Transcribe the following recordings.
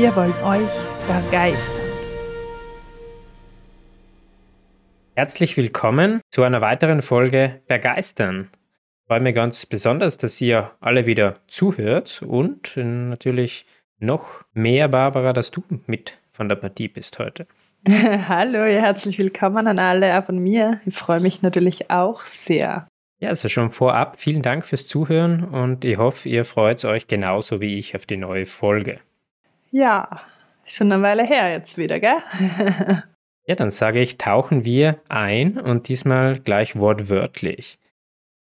Wir wollen euch begeistern. Herzlich willkommen zu einer weiteren Folge Begeistern. Ich freue mich ganz besonders, dass ihr alle wieder zuhört und natürlich noch mehr, Barbara, dass du mit von der Partie bist heute. Hallo, herzlich willkommen an alle auch von mir. Ich freue mich natürlich auch sehr. Ja, also schon vorab vielen Dank fürs Zuhören und ich hoffe, ihr freut euch genauso wie ich auf die neue Folge. Ja, schon eine Weile her jetzt wieder, gell? ja, dann sage ich, tauchen wir ein und diesmal gleich wortwörtlich.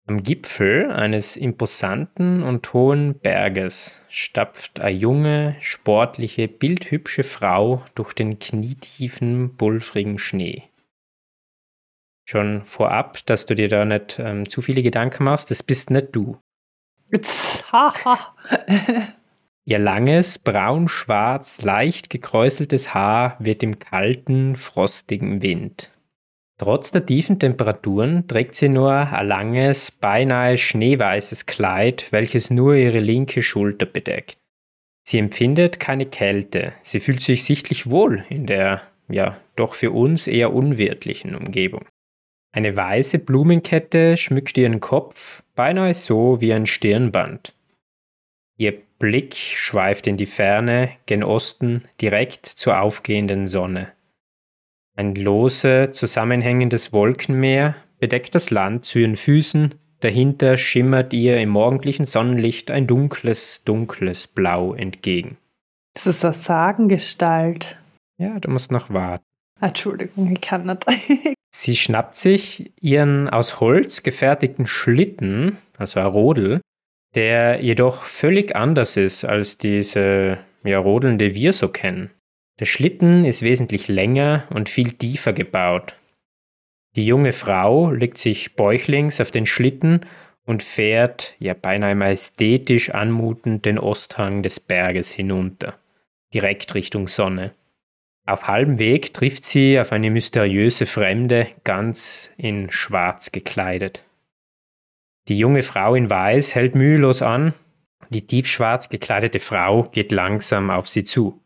Am Gipfel eines imposanten und hohen Berges stapft eine junge, sportliche, bildhübsche Frau durch den knietiefen, pulvrigen Schnee. Schon vorab, dass du dir da nicht ähm, zu viele Gedanken machst, das bist nicht du. Ihr langes, braun-schwarz, leicht gekräuseltes Haar wird im kalten, frostigen Wind Trotz der tiefen Temperaturen trägt sie nur ein langes, beinahe schneeweißes Kleid, welches nur ihre linke Schulter bedeckt. Sie empfindet keine Kälte, sie fühlt sich sichtlich wohl in der, ja, doch für uns eher unwirtlichen Umgebung. Eine weiße Blumenkette schmückt ihren Kopf, beinahe so wie ein Stirnband. Ihr Blick schweift in die Ferne, gen Osten, direkt zur aufgehenden Sonne. Ein lose, zusammenhängendes Wolkenmeer bedeckt das Land zu ihren Füßen, dahinter schimmert ihr im morgendlichen Sonnenlicht ein dunkles, dunkles Blau entgegen. Das ist eine Sagengestalt. Ja, du musst noch warten. Entschuldigung, ich kann nicht. Sie schnappt sich ihren aus Holz gefertigten Schlitten, also ein Rodel, der jedoch völlig anders ist als diese ja, Rodeln, die wir so kennen. Der Schlitten ist wesentlich länger und viel tiefer gebaut. Die junge Frau legt sich bäuchlings auf den Schlitten und fährt, ja beinahe majestätisch anmutend, den Osthang des Berges hinunter, direkt Richtung Sonne. Auf halbem Weg trifft sie auf eine mysteriöse Fremde, ganz in Schwarz gekleidet. Die junge Frau in Weiß hält mühelos an, die tiefschwarz gekleidete Frau geht langsam auf sie zu.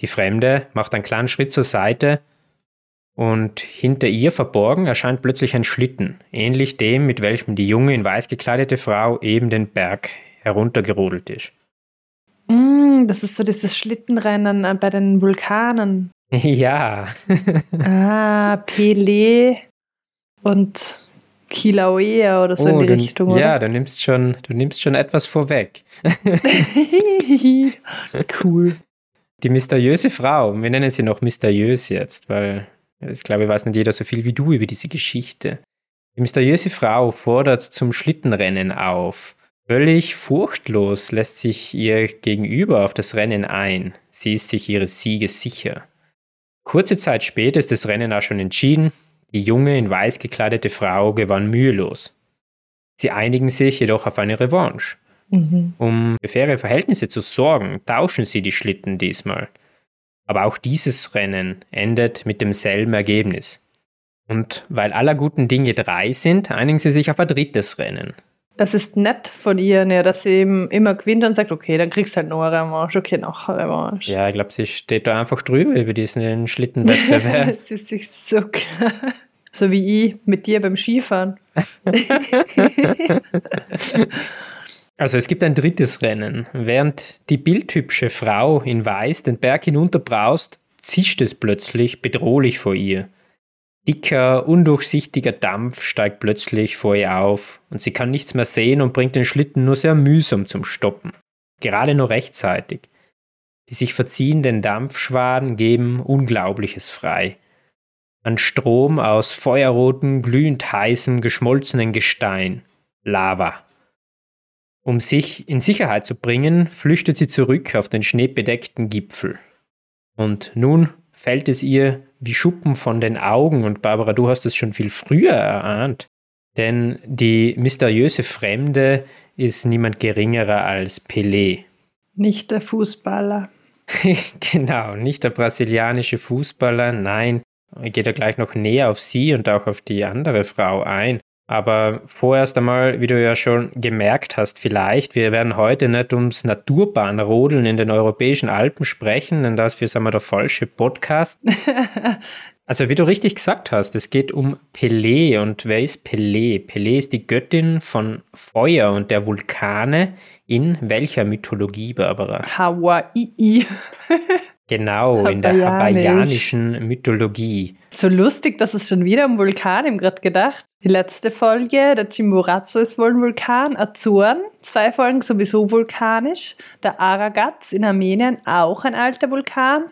Die Fremde macht einen kleinen Schritt zur Seite und hinter ihr verborgen erscheint plötzlich ein Schlitten, ähnlich dem, mit welchem die junge in weiß gekleidete Frau eben den Berg heruntergerodelt ist. Mm, das ist so dieses Schlittenrennen äh, bei den Vulkanen. Ja. ah, Pelé und Kilauea oder so oh, in die du, Richtung. Oder? Ja, du nimmst schon, du nimmst schon etwas vorweg. cool. Die mysteriöse Frau, wir nennen sie noch mysteriös jetzt, weil ich glaube, weiß nicht jeder so viel wie du über diese Geschichte. Die mysteriöse Frau fordert zum Schlittenrennen auf. Völlig furchtlos lässt sich ihr gegenüber auf das Rennen ein. Sie ist sich ihres Sieges sicher. Kurze Zeit später ist das Rennen auch schon entschieden. Die junge, in weiß gekleidete Frau gewann mühelos. Sie einigen sich jedoch auf eine Revanche. Mhm. Um für faire Verhältnisse zu sorgen, tauschen sie die Schlitten diesmal. Aber auch dieses Rennen endet mit demselben Ergebnis. Und weil aller guten Dinge drei sind, einigen sie sich auf ein drittes Rennen. Das ist nett von ihr, ne, dass sie eben immer gewinnt und sagt, okay, dann kriegst du halt noch eine Revanche, okay, noch eine Revanche. Ja, ich glaube, sie steht da einfach drüber über diesen Schlittenwettbewerb. sie ist sich so klar. So wie ich mit dir beim Skifahren. Also es gibt ein drittes Rennen. Während die bildhübsche Frau in Weiß den Berg hinunterbraust, zischt es plötzlich bedrohlich vor ihr. Dicker, undurchsichtiger Dampf steigt plötzlich vor ihr auf und sie kann nichts mehr sehen und bringt den Schlitten nur sehr mühsam zum Stoppen. Gerade nur rechtzeitig. Die sich verziehenden Dampfschwaden geben Unglaubliches frei. Ein Strom aus feuerrotem, glühend heißem, geschmolzenen Gestein. Lava Um sich in Sicherheit zu bringen, flüchtet sie zurück auf den schneebedeckten Gipfel. Und nun fällt es ihr wie Schuppen von den Augen und Barbara, du hast es schon viel früher erahnt, denn die mysteriöse Fremde ist niemand geringerer als Pelé. Nicht der Fußballer. genau, nicht der brasilianische Fußballer, nein, geht er gleich noch näher auf sie und auch auf die andere Frau ein. Aber vorerst einmal, wie du ja schon gemerkt hast, vielleicht, wir werden heute nicht ums Naturbahnrodeln in den europäischen Alpen sprechen, denn dafür sind wir der falsche Podcast. also wie du richtig gesagt hast, es geht um Pelé. Und wer ist Pelé? Pelé ist die Göttin von Feuer und der Vulkane in welcher Mythologie, Barbara? Hawaii. Genau, in der hawaiianischen Mythologie. So lustig, dass es schon wieder um Vulkan im gerade gedacht. Die letzte Folge, der Chimborazo ist wohl ein Vulkan, Azuren, zwei Folgen sowieso vulkanisch. Der Aragats in Armenien, auch ein alter Vulkan.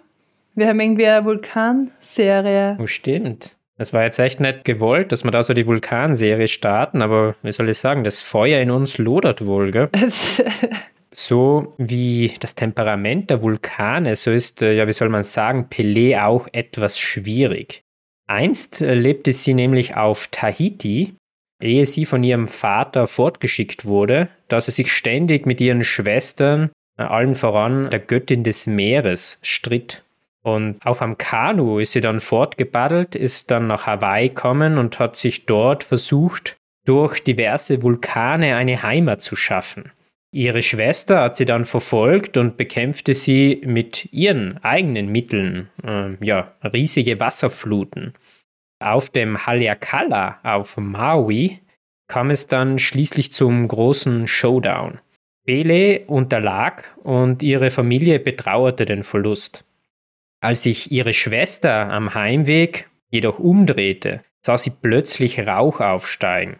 Wir haben irgendwie eine Vulkanserie. Oh, stimmt. Das war jetzt echt nicht gewollt, dass wir da so die Vulkanserie starten, aber wie soll ich sagen, das Feuer in uns lodert wohl, gell? so wie das Temperament der Vulkane, so ist, äh, ja, wie soll man sagen, Pelé auch etwas schwierig. Einst äh, lebte sie nämlich auf Tahiti, ehe sie von ihrem Vater fortgeschickt wurde, da sie sich ständig mit ihren Schwestern, äh, allen voran der Göttin des Meeres, stritt. Und auf einem Kanu ist sie dann fortgebaddelt, ist dann nach Hawaii gekommen und hat sich dort versucht, durch diverse Vulkane eine Heimat zu schaffen. Ihre Schwester hat sie dann verfolgt und bekämpfte sie mit ihren eigenen Mitteln, äh, ja, riesige Wasserfluten. Auf dem Haleakala auf Maui kam es dann schließlich zum großen Showdown. Bele unterlag und ihre Familie betrauerte den Verlust. Als sich ihre Schwester am Heimweg jedoch umdrehte, sah sie plötzlich Rauch aufsteigen.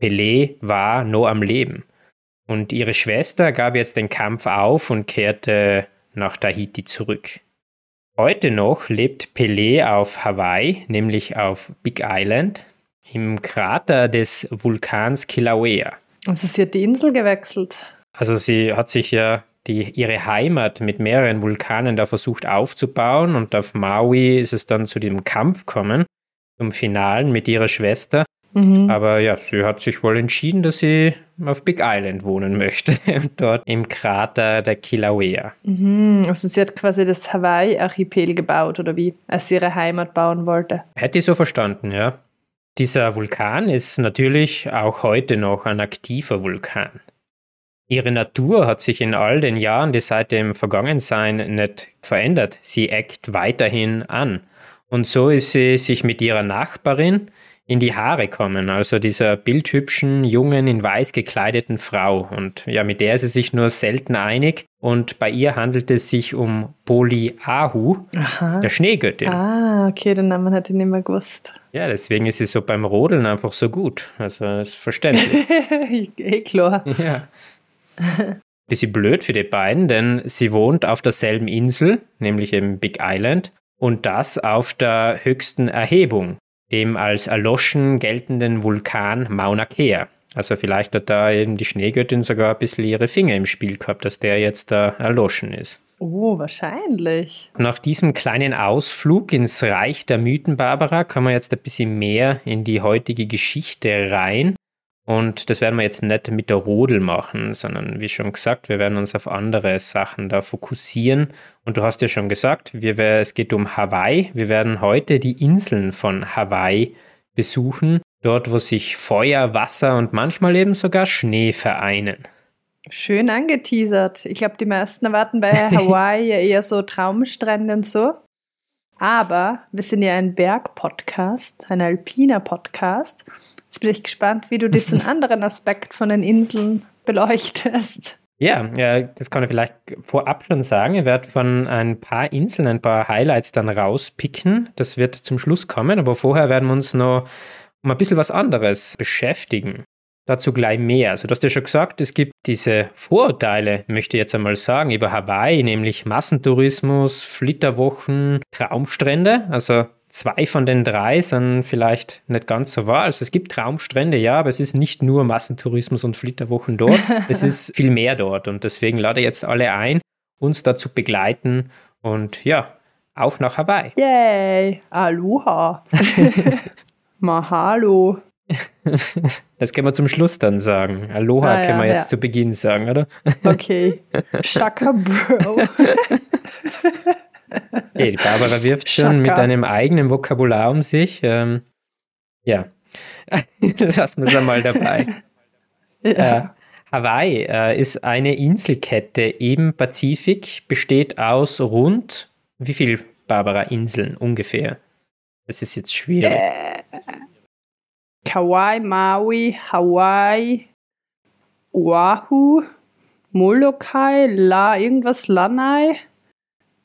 Pelé war noch am Leben. Und ihre Schwester gab jetzt den Kampf auf und kehrte nach Tahiti zurück. Heute noch lebt Pelé auf Hawaii, nämlich auf Big Island, im Krater des Vulkans Kilauea. Also sie hat die Insel gewechselt. Also sie hat sich ja die, ihre Heimat mit mehreren Vulkanen da versucht aufzubauen und auf Maui ist es dann zu dem Kampf gekommen, zum Finalen mit ihrer Schwester. Mhm. Aber ja, sie hat sich wohl entschieden, dass sie auf Big Island wohnen möchte, dort im Krater der Kilauea. Mhm. Also sie hat quasi das Hawaii-Archipel gebaut, oder wie? Als sie ihre Heimat bauen wollte. Hätte ich so verstanden, ja. Dieser Vulkan ist natürlich auch heute noch ein aktiver Vulkan. Ihre Natur hat sich in all den Jahren, die seit dem Vergangensein nicht verändert. Sie eckt weiterhin an. Und so ist sie sich mit ihrer Nachbarin, in die Haare kommen, also dieser bildhübschen, jungen, in weiß gekleideten Frau. Und ja, mit der ist sie sich nur selten einig. Und bei ihr handelt es sich um Boli Ahu, Aha. der Schneegöttin. Ah, okay, den Namen hätte ich nicht mehr gewusst. Ja, deswegen ist sie so beim Rodeln einfach so gut. Also ist verständlich. eh klar. Ja. Bisschen blöd für die beiden, denn sie wohnt auf derselben Insel, nämlich im Big Island, und das auf der höchsten Erhebung dem als erloschen geltenden Vulkan Mauna Kea. Also vielleicht hat da eben die Schneegöttin sogar ein bisschen ihre Finger im Spiel gehabt, dass der jetzt da erloschen ist. Oh, wahrscheinlich. Nach diesem kleinen Ausflug ins Reich der Mythen Barbara kommen wir jetzt ein bisschen mehr in die heutige Geschichte rein. Und das werden wir jetzt nicht mit der Rodel machen, sondern wie schon gesagt, wir werden uns auf andere Sachen da fokussieren. Und du hast ja schon gesagt, wir, es geht um Hawaii. Wir werden heute die Inseln von Hawaii besuchen, dort wo sich Feuer, Wasser und manchmal eben sogar Schnee vereinen. Schön angeteasert. Ich glaube, die meisten erwarten bei Hawaii ja eher so Traumstrände und so. Aber wir sind ja ein Berg-Podcast, ein alpiner Podcast. Jetzt bin ich gespannt, wie du diesen anderen Aspekt von den Inseln beleuchtest. Ja, ja, das kann ich vielleicht vorab schon sagen. Ich werde von ein paar Inseln ein paar Highlights dann rauspicken. Das wird zum Schluss kommen, aber vorher werden wir uns noch um ein bisschen was anderes beschäftigen. Dazu gleich mehr. Also, du hast ja schon gesagt, es gibt diese Vorurteile, möchte ich jetzt einmal sagen, über Hawaii, nämlich Massentourismus, Flitterwochen, Traumstrände. Also, zwei von den drei sind vielleicht nicht ganz so wahr. Also es gibt Traumstrände, ja, aber es ist nicht nur Massentourismus und Flitterwochen dort. es ist viel mehr dort. Und deswegen lade ich jetzt alle ein, uns da zu begleiten. Und ja, auf nach Hawaii. Yay! Aloha! Mahalo! Das können wir zum Schluss dann sagen. Aloha ah, können wir jetzt ja. zu Beginn sagen, oder? Okay. Shaka Bro. hey, Barbara wirft schon mit einem eigenen Vokabular um sich. Ähm, ja. Lassen wir es einmal dabei. Ja. Äh, Hawaii äh, ist eine Inselkette im Pazifik, besteht aus rund, wie viel, Barbara, Inseln ungefähr? Das ist jetzt schwierig. Äh, Kauai, Maui, Hawaii, Oahu, Molokai, La, irgendwas, Lanai.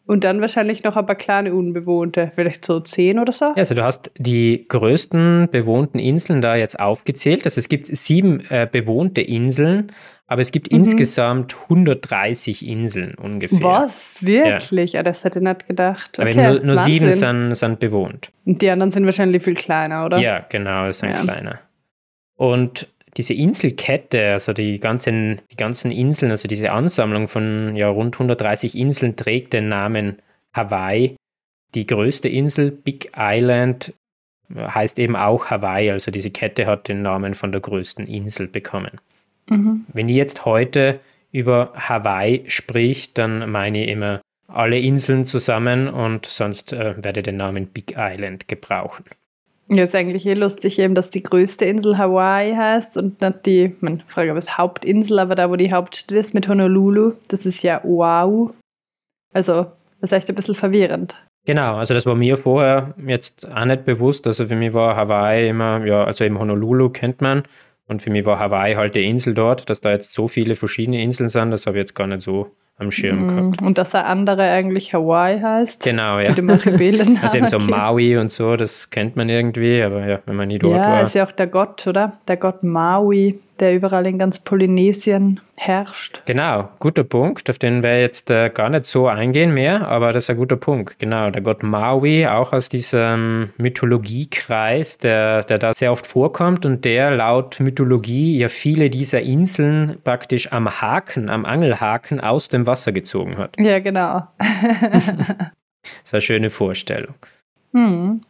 Und dann wahrscheinlich noch ein paar kleine unbewohnte, vielleicht so zehn oder so. Ja, also du hast die größten bewohnten Inseln da jetzt aufgezählt. Also es gibt sieben äh, bewohnte Inseln, aber es gibt mhm. insgesamt 130 Inseln ungefähr. Was? Wirklich? Ja. Ah, das hätte ich nicht gedacht. Okay, aber nur, nur sieben sind, sind bewohnt. Und die anderen sind wahrscheinlich viel kleiner, oder? Ja, genau, sind ja. kleiner. Und diese Inselkette, also die ganzen, die ganzen Inseln, also diese Ansammlung von ja, rund 130 Inseln trägt den Namen Hawaii. Die größte Insel, Big Island, heißt eben auch Hawaii, also diese Kette hat den Namen von der größten Insel bekommen. Mhm. Wenn ich jetzt heute über Hawaii spricht, dann meine ich immer alle Inseln zusammen und sonst äh, werde ich den Namen Big Island gebrauchen. Ja, ist eigentlich eh lustig, eben, dass die größte Insel Hawaii heißt und nicht die, man frage was Hauptinsel, aber da, wo die Hauptstadt ist mit Honolulu, das ist ja Oahu. Also, das ist echt ein bisschen verwirrend. Genau, also das war mir vorher jetzt auch nicht bewusst. Also für mich war Hawaii immer, ja, also eben Honolulu kennt man. Und für mich war Hawaii halt die Insel dort, dass da jetzt so viele verschiedene Inseln sind, das habe ich jetzt gar nicht so am Schirm mhm. gehabt. Und dass der andere eigentlich Hawaii heißt. Genau, ja. also eben so Maui und so, das kennt man irgendwie, aber ja, wenn man nie dort ja, war. Ja, ist ja auch der Gott, oder? Der Gott Maui, der überall in ganz Polynesien herrscht. Genau, guter Punkt, auf den wir jetzt äh, gar nicht so eingehen mehr, aber das ist ein guter Punkt. Genau, der Gott Maui, auch aus diesem Mythologiekreis, der, der da sehr oft vorkommt und der laut Mythologie ja viele dieser Inseln praktisch am Haken, am Angelhaken aus dem Wasser gezogen hat. Ja, genau. das ist eine schöne Vorstellung. Hm.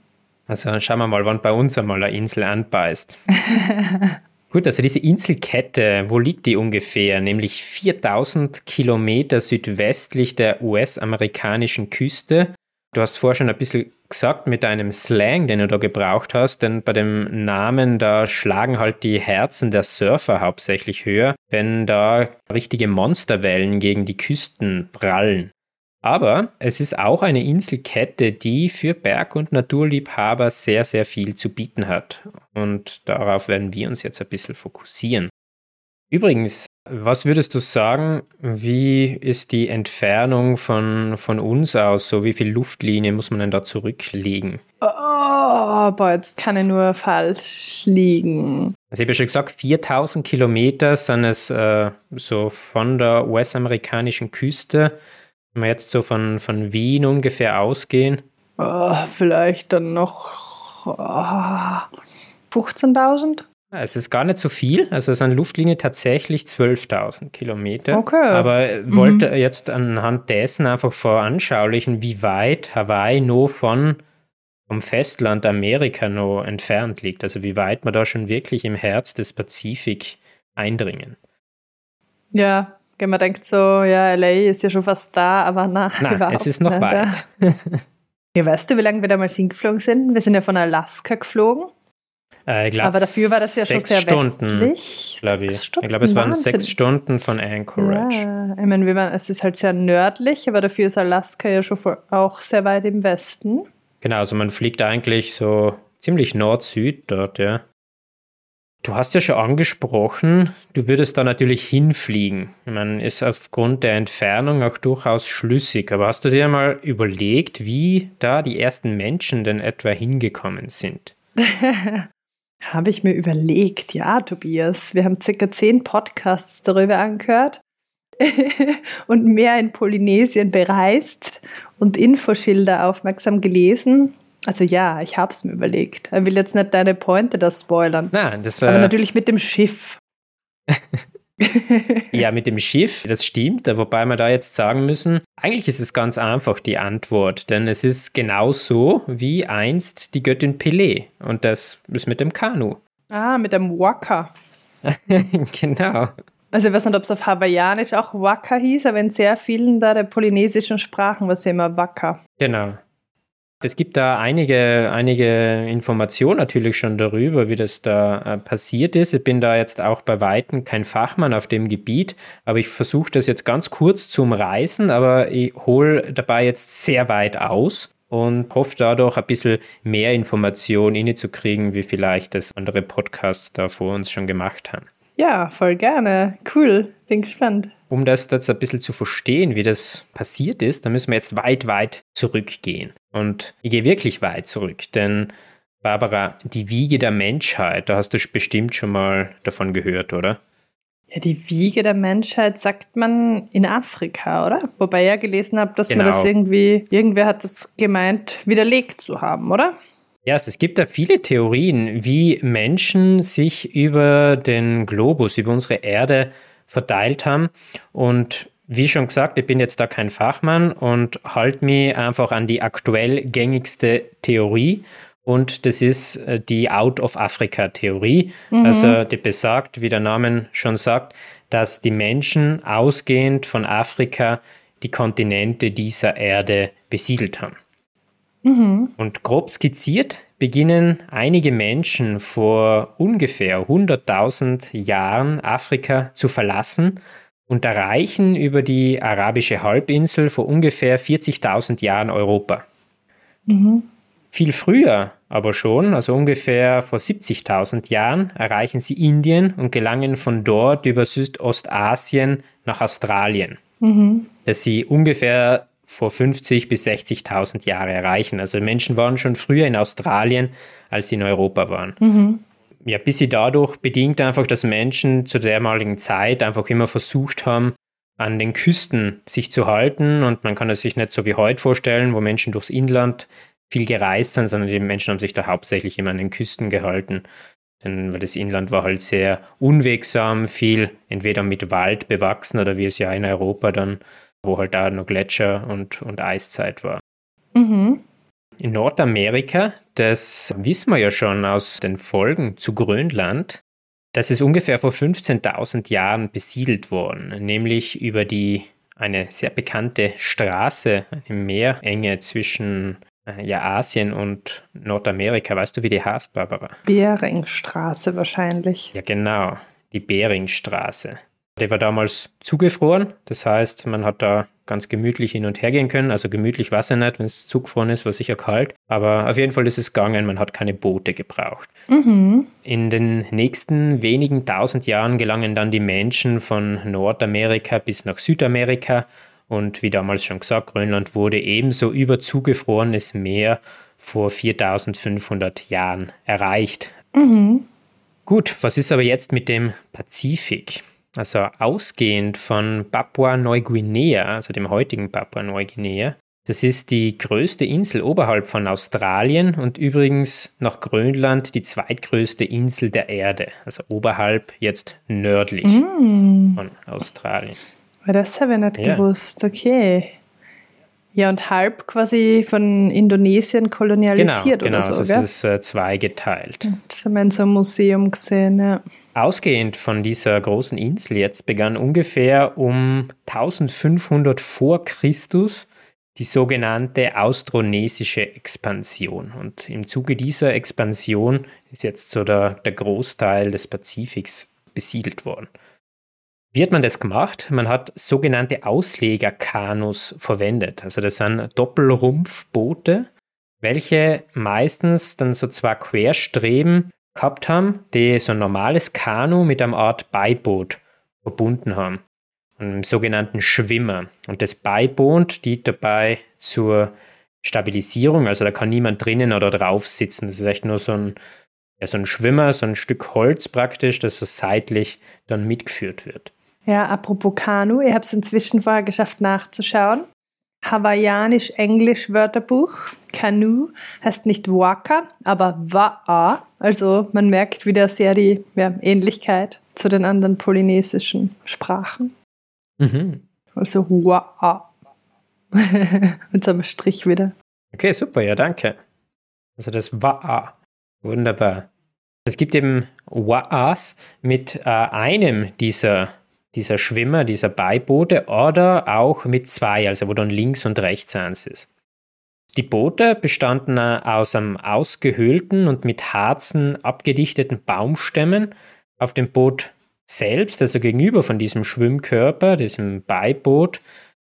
Also schauen wir mal, wann bei uns einmal eine Insel anbeißt. Gut, also diese Inselkette, wo liegt die ungefähr? Nämlich 4000 Kilometer südwestlich der US-amerikanischen Küste. Du hast vorher schon ein bisschen gesagt mit deinem Slang, den du da gebraucht hast, denn bei dem Namen, da schlagen halt die Herzen der Surfer hauptsächlich höher, wenn da richtige Monsterwellen gegen die Küsten prallen. Aber es ist auch eine Inselkette, die für Berg- und Naturliebhaber sehr, sehr viel zu bieten hat. Und darauf werden wir uns jetzt ein bisschen fokussieren. Übrigens, was würdest du sagen, wie ist die Entfernung von, von uns aus? So wie viel Luftlinie muss man denn da zurücklegen? Oh, boah, jetzt kann ich nur falsch liegen. Also ich habe ja schon gesagt, 4000 Kilometer sind es äh, so von der US-amerikanischen Küste wenn wir jetzt so von, von Wien ungefähr ausgehen. Oh, vielleicht dann noch oh, 15.000? Es ist gar nicht so viel. Also es ist eine Luftlinie tatsächlich 12.000 Kilometer. Okay. Aber mhm. wollte jetzt anhand dessen einfach veranschaulichen, wie weit Hawaii nur von vom Festland Amerika noch entfernt liegt. Also wie weit man da schon wirklich im Herz des Pazifik eindringen. Ja, man denkt so, ja, LA ist ja schon fast da, aber na, Nein, es ist noch weit. ja, weißt du, wie lange wir damals hingeflogen sind? Wir sind ja von Alaska geflogen. Äh, glaub, aber dafür war das ja schon sehr Stunden, westlich. Glaube ich. ich glaube, es waren Wahnsinn. sechs Stunden von Anchorage. Ja, ich meine, waren, es ist halt sehr nördlich, aber dafür ist Alaska ja schon auch sehr weit im Westen. Genau, also man fliegt eigentlich so ziemlich Nord-Süd dort, ja. Du hast ja schon angesprochen, du würdest da natürlich hinfliegen. Man ist aufgrund der Entfernung auch durchaus schlüssig. Aber hast du dir mal überlegt, wie da die ersten Menschen denn etwa hingekommen sind? Habe ich mir überlegt, ja, Tobias. Wir haben circa zehn Podcasts darüber angehört und mehr in Polynesien bereist und Infoschilder aufmerksam gelesen Also ja, ich habe es mir überlegt. Ich will jetzt nicht deine Pointe das spoilern. Nein, das war. Aber natürlich mit dem Schiff. ja, mit dem Schiff, das stimmt, wobei wir da jetzt sagen müssen, eigentlich ist es ganz einfach die Antwort, denn es ist genauso wie einst die Göttin Pelé und das ist mit dem Kanu. Ah, mit dem Waka. genau. Also ich weiß nicht, ob es auf Hawaiianisch auch Waka hieß, aber in sehr vielen da der polynesischen Sprachen war es immer Waka. Genau. Es gibt da einige, einige Informationen natürlich schon darüber, wie das da äh, passiert ist. Ich bin da jetzt auch bei Weitem kein Fachmann auf dem Gebiet, aber ich versuche das jetzt ganz kurz zu umreißen, aber ich hole dabei jetzt sehr weit aus und hoffe dadurch ein bisschen mehr Informationen innezukriegen, wie vielleicht das andere Podcasts da vor uns schon gemacht haben. Ja, voll gerne. Cool. Bin gespannt. Um das jetzt ein bisschen zu verstehen, wie das passiert ist, da müssen wir jetzt weit, weit zurückgehen. Und ich gehe wirklich weit zurück, denn Barbara, die Wiege der Menschheit, da hast du bestimmt schon mal davon gehört, oder? Ja, die Wiege der Menschheit sagt man in Afrika, oder? Wobei ich ja gelesen habe, dass genau. man das irgendwie, irgendwer hat das gemeint, widerlegt zu haben, oder? Ja, es gibt da viele Theorien, wie Menschen sich über den Globus, über unsere Erde verteilt haben. Und wie schon gesagt, ich bin jetzt da kein Fachmann und halte mich einfach an die aktuell gängigste Theorie. Und das ist äh, die Out of Africa Theorie. Mhm. Also die besagt, wie der Name schon sagt, dass die Menschen ausgehend von Afrika die Kontinente dieser Erde besiedelt haben. Mhm. Und grob skizziert beginnen einige Menschen vor ungefähr 100.000 Jahren Afrika zu verlassen und erreichen über die arabische Halbinsel vor ungefähr 40.000 Jahren Europa. Mhm. Viel früher aber schon, also ungefähr vor 70.000 Jahren, erreichen sie Indien und gelangen von dort über Südostasien nach Australien. Mhm. Dass sie ungefähr vor 50 bis 60.000 Jahre erreichen. Also Menschen waren schon früher in Australien, als sie in Europa waren. Mhm. Ja, bis sie dadurch bedingt einfach, dass Menschen zu der damaligen Zeit einfach immer versucht haben, an den Küsten sich zu halten. Und man kann es sich nicht so wie heute vorstellen, wo Menschen durchs Inland viel gereist sind, sondern die Menschen haben sich da hauptsächlich immer an den Küsten gehalten. Denn weil das Inland war halt sehr unwegsam, viel entweder mit Wald bewachsen oder wie es ja in Europa dann wo halt da noch Gletscher und, und Eiszeit war. Mhm. In Nordamerika, das wissen wir ja schon aus den Folgen zu Grönland, das ist ungefähr vor 15.000 Jahren besiedelt worden, nämlich über die eine sehr bekannte Straße, eine Meerenge zwischen äh, ja, Asien und Nordamerika. Weißt du, wie die heißt, Barbara? Beringstraße wahrscheinlich. Ja, genau, die Beringstraße. Der war damals zugefroren, das heißt, man hat da ganz gemütlich hin und her gehen können. Also gemütlich war es ja nicht, wenn es zugefroren ist, war sicher kalt. Aber auf jeden Fall ist es gegangen, man hat keine Boote gebraucht. Mhm. In den nächsten wenigen tausend Jahren gelangen dann die Menschen von Nordamerika bis nach Südamerika. Und wie damals schon gesagt, Grönland wurde ebenso über zugefrorenes Meer vor 4500 Jahren erreicht. Mhm. Gut, was ist aber jetzt mit dem Pazifik? Also ausgehend von Papua-Neuguinea, also dem heutigen Papua-Neuguinea. Das ist die größte Insel oberhalb von Australien und übrigens nach Grönland die zweitgrößte Insel der Erde, also oberhalb jetzt nördlich mm. von Australien. Das habe ich nicht ja. gewusst, okay. Ja, und halb quasi von Indonesien kolonialisiert genau, oder genau, so, also gell? es ist äh, zweigeteilt. Das haben wir in so einem Museum gesehen, ja. Ausgehend von dieser großen Insel jetzt begann ungefähr um 1500 vor Christus die sogenannte austronesische Expansion. Und im Zuge dieser Expansion ist jetzt so der, der Großteil des Pazifiks besiedelt worden. Wie hat man das gemacht? Man hat sogenannte Auslegerkanus verwendet. Also das sind Doppelrumpfboote, welche meistens dann so zwei Querstreben gehabt haben, die so ein normales Kanu mit einer Art Beiboot verbunden haben, einem sogenannten Schwimmer. Und das Beiboot dient dabei zur Stabilisierung, also da kann niemand drinnen oder drauf sitzen. Das ist echt nur so ein, ja, so ein Schwimmer, so ein Stück Holz praktisch, das so seitlich dann mitgeführt wird. Ja, apropos Kanu, ihr habt es inzwischen vorher geschafft nachzuschauen. Hawaiianisch-Englisch-Wörterbuch. Canoe heißt nicht Waka, aber Wa'a. Also man merkt wieder sehr die ja, Ähnlichkeit zu den anderen polynesischen Sprachen. Mhm. Also Wa'a. Mit so einem Strich wieder. Okay, super, ja, danke. Also das Wa'a. Wunderbar. Es gibt eben Wa'as mit äh, einem dieser dieser Schwimmer, dieser Beiboote oder auch mit zwei, also wo dann links und rechts eins ist. Die Boote bestanden äh, aus einem ausgehöhlten und mit Harzen abgedichteten Baumstämmen. Auf dem Boot selbst, also gegenüber von diesem Schwimmkörper, diesem Beiboot,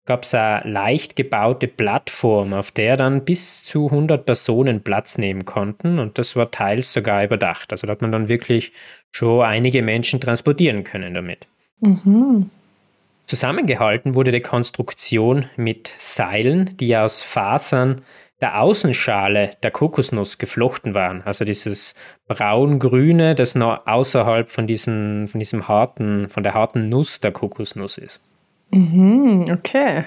gab es eine leicht gebaute Plattform, auf der dann bis zu 100 Personen Platz nehmen konnten und das war teils sogar überdacht. Also da hat man dann wirklich schon einige Menschen transportieren können damit. Mhm. Zusammengehalten wurde die Konstruktion mit Seilen, die aus Fasern der Außenschale der Kokosnuss geflochten waren. Also dieses braun-grüne, das noch außerhalb von, diesen, von diesem harten, von der harten Nuss der Kokosnuss ist. Mhm, okay.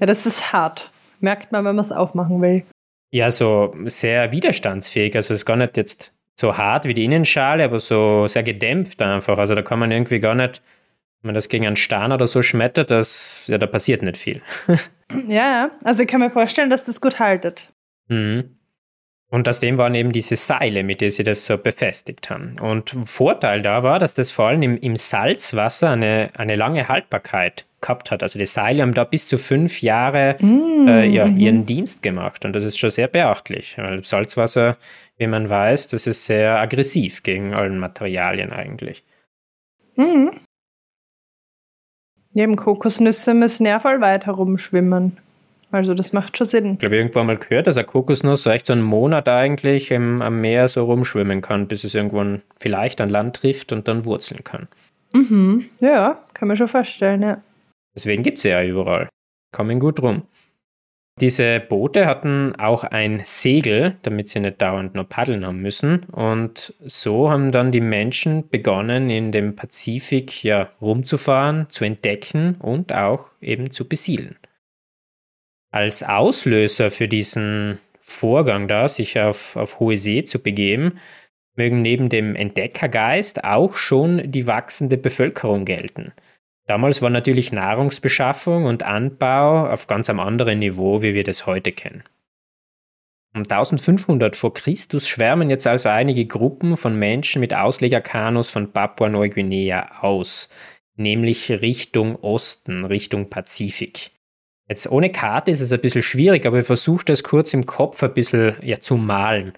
Ja, das ist hart. Merkt man, wenn man es aufmachen will. Ja, so sehr widerstandsfähig. Also es ist gar nicht jetzt so hart wie die Innenschale, aber so sehr gedämpft einfach. Also da kann man irgendwie gar nicht wenn man das gegen einen Stern oder so schmettert, das, ja, da passiert nicht viel. ja, also ich kann mir vorstellen, dass das gut haltet. Mhm. Und aus dem waren eben diese Seile, mit denen sie das so befestigt haben. Und Vorteil da war, dass das vor allem im, im Salzwasser eine, eine lange Haltbarkeit gehabt hat. Also die Seile haben da bis zu fünf Jahre mm, äh, ja, mhm. ihren Dienst gemacht. Und das ist schon sehr beachtlich. Weil Salzwasser, wie man weiß, das ist sehr aggressiv gegen allen Materialien eigentlich. Mhm. Neben Kokosnüsse müssen ja voll weiter rumschwimmen. Also das macht schon Sinn. Ich glaube, irgendwann mal gehört, dass eine Kokosnuss so echt so einen Monat eigentlich im, am Meer so rumschwimmen kann, bis es irgendwann vielleicht an Land trifft und dann wurzeln kann. Mhm. Ja, kann man schon vorstellen, ja. Deswegen gibt es sie ja überall. Kommen gut rum. Diese Boote hatten auch ein Segel, damit sie nicht dauernd nur paddeln haben müssen. Und so haben dann die Menschen begonnen, in dem Pazifik ja rumzufahren, zu entdecken und auch eben zu besiedeln. Als Auslöser für diesen Vorgang da, sich auf, auf hohe See zu begeben, mögen neben dem Entdeckergeist auch schon die wachsende Bevölkerung gelten. Damals war natürlich Nahrungsbeschaffung und Anbau auf ganz einem anderen Niveau, wie wir das heute kennen. Um 1500 vor Christus schwärmen jetzt also einige Gruppen von Menschen mit Auslegerkanus von Papua-Neuguinea aus, nämlich Richtung Osten, Richtung Pazifik. Jetzt ohne Karte ist es ein bisschen schwierig, aber ich versuche das kurz im Kopf ein bisschen ja, zu malen.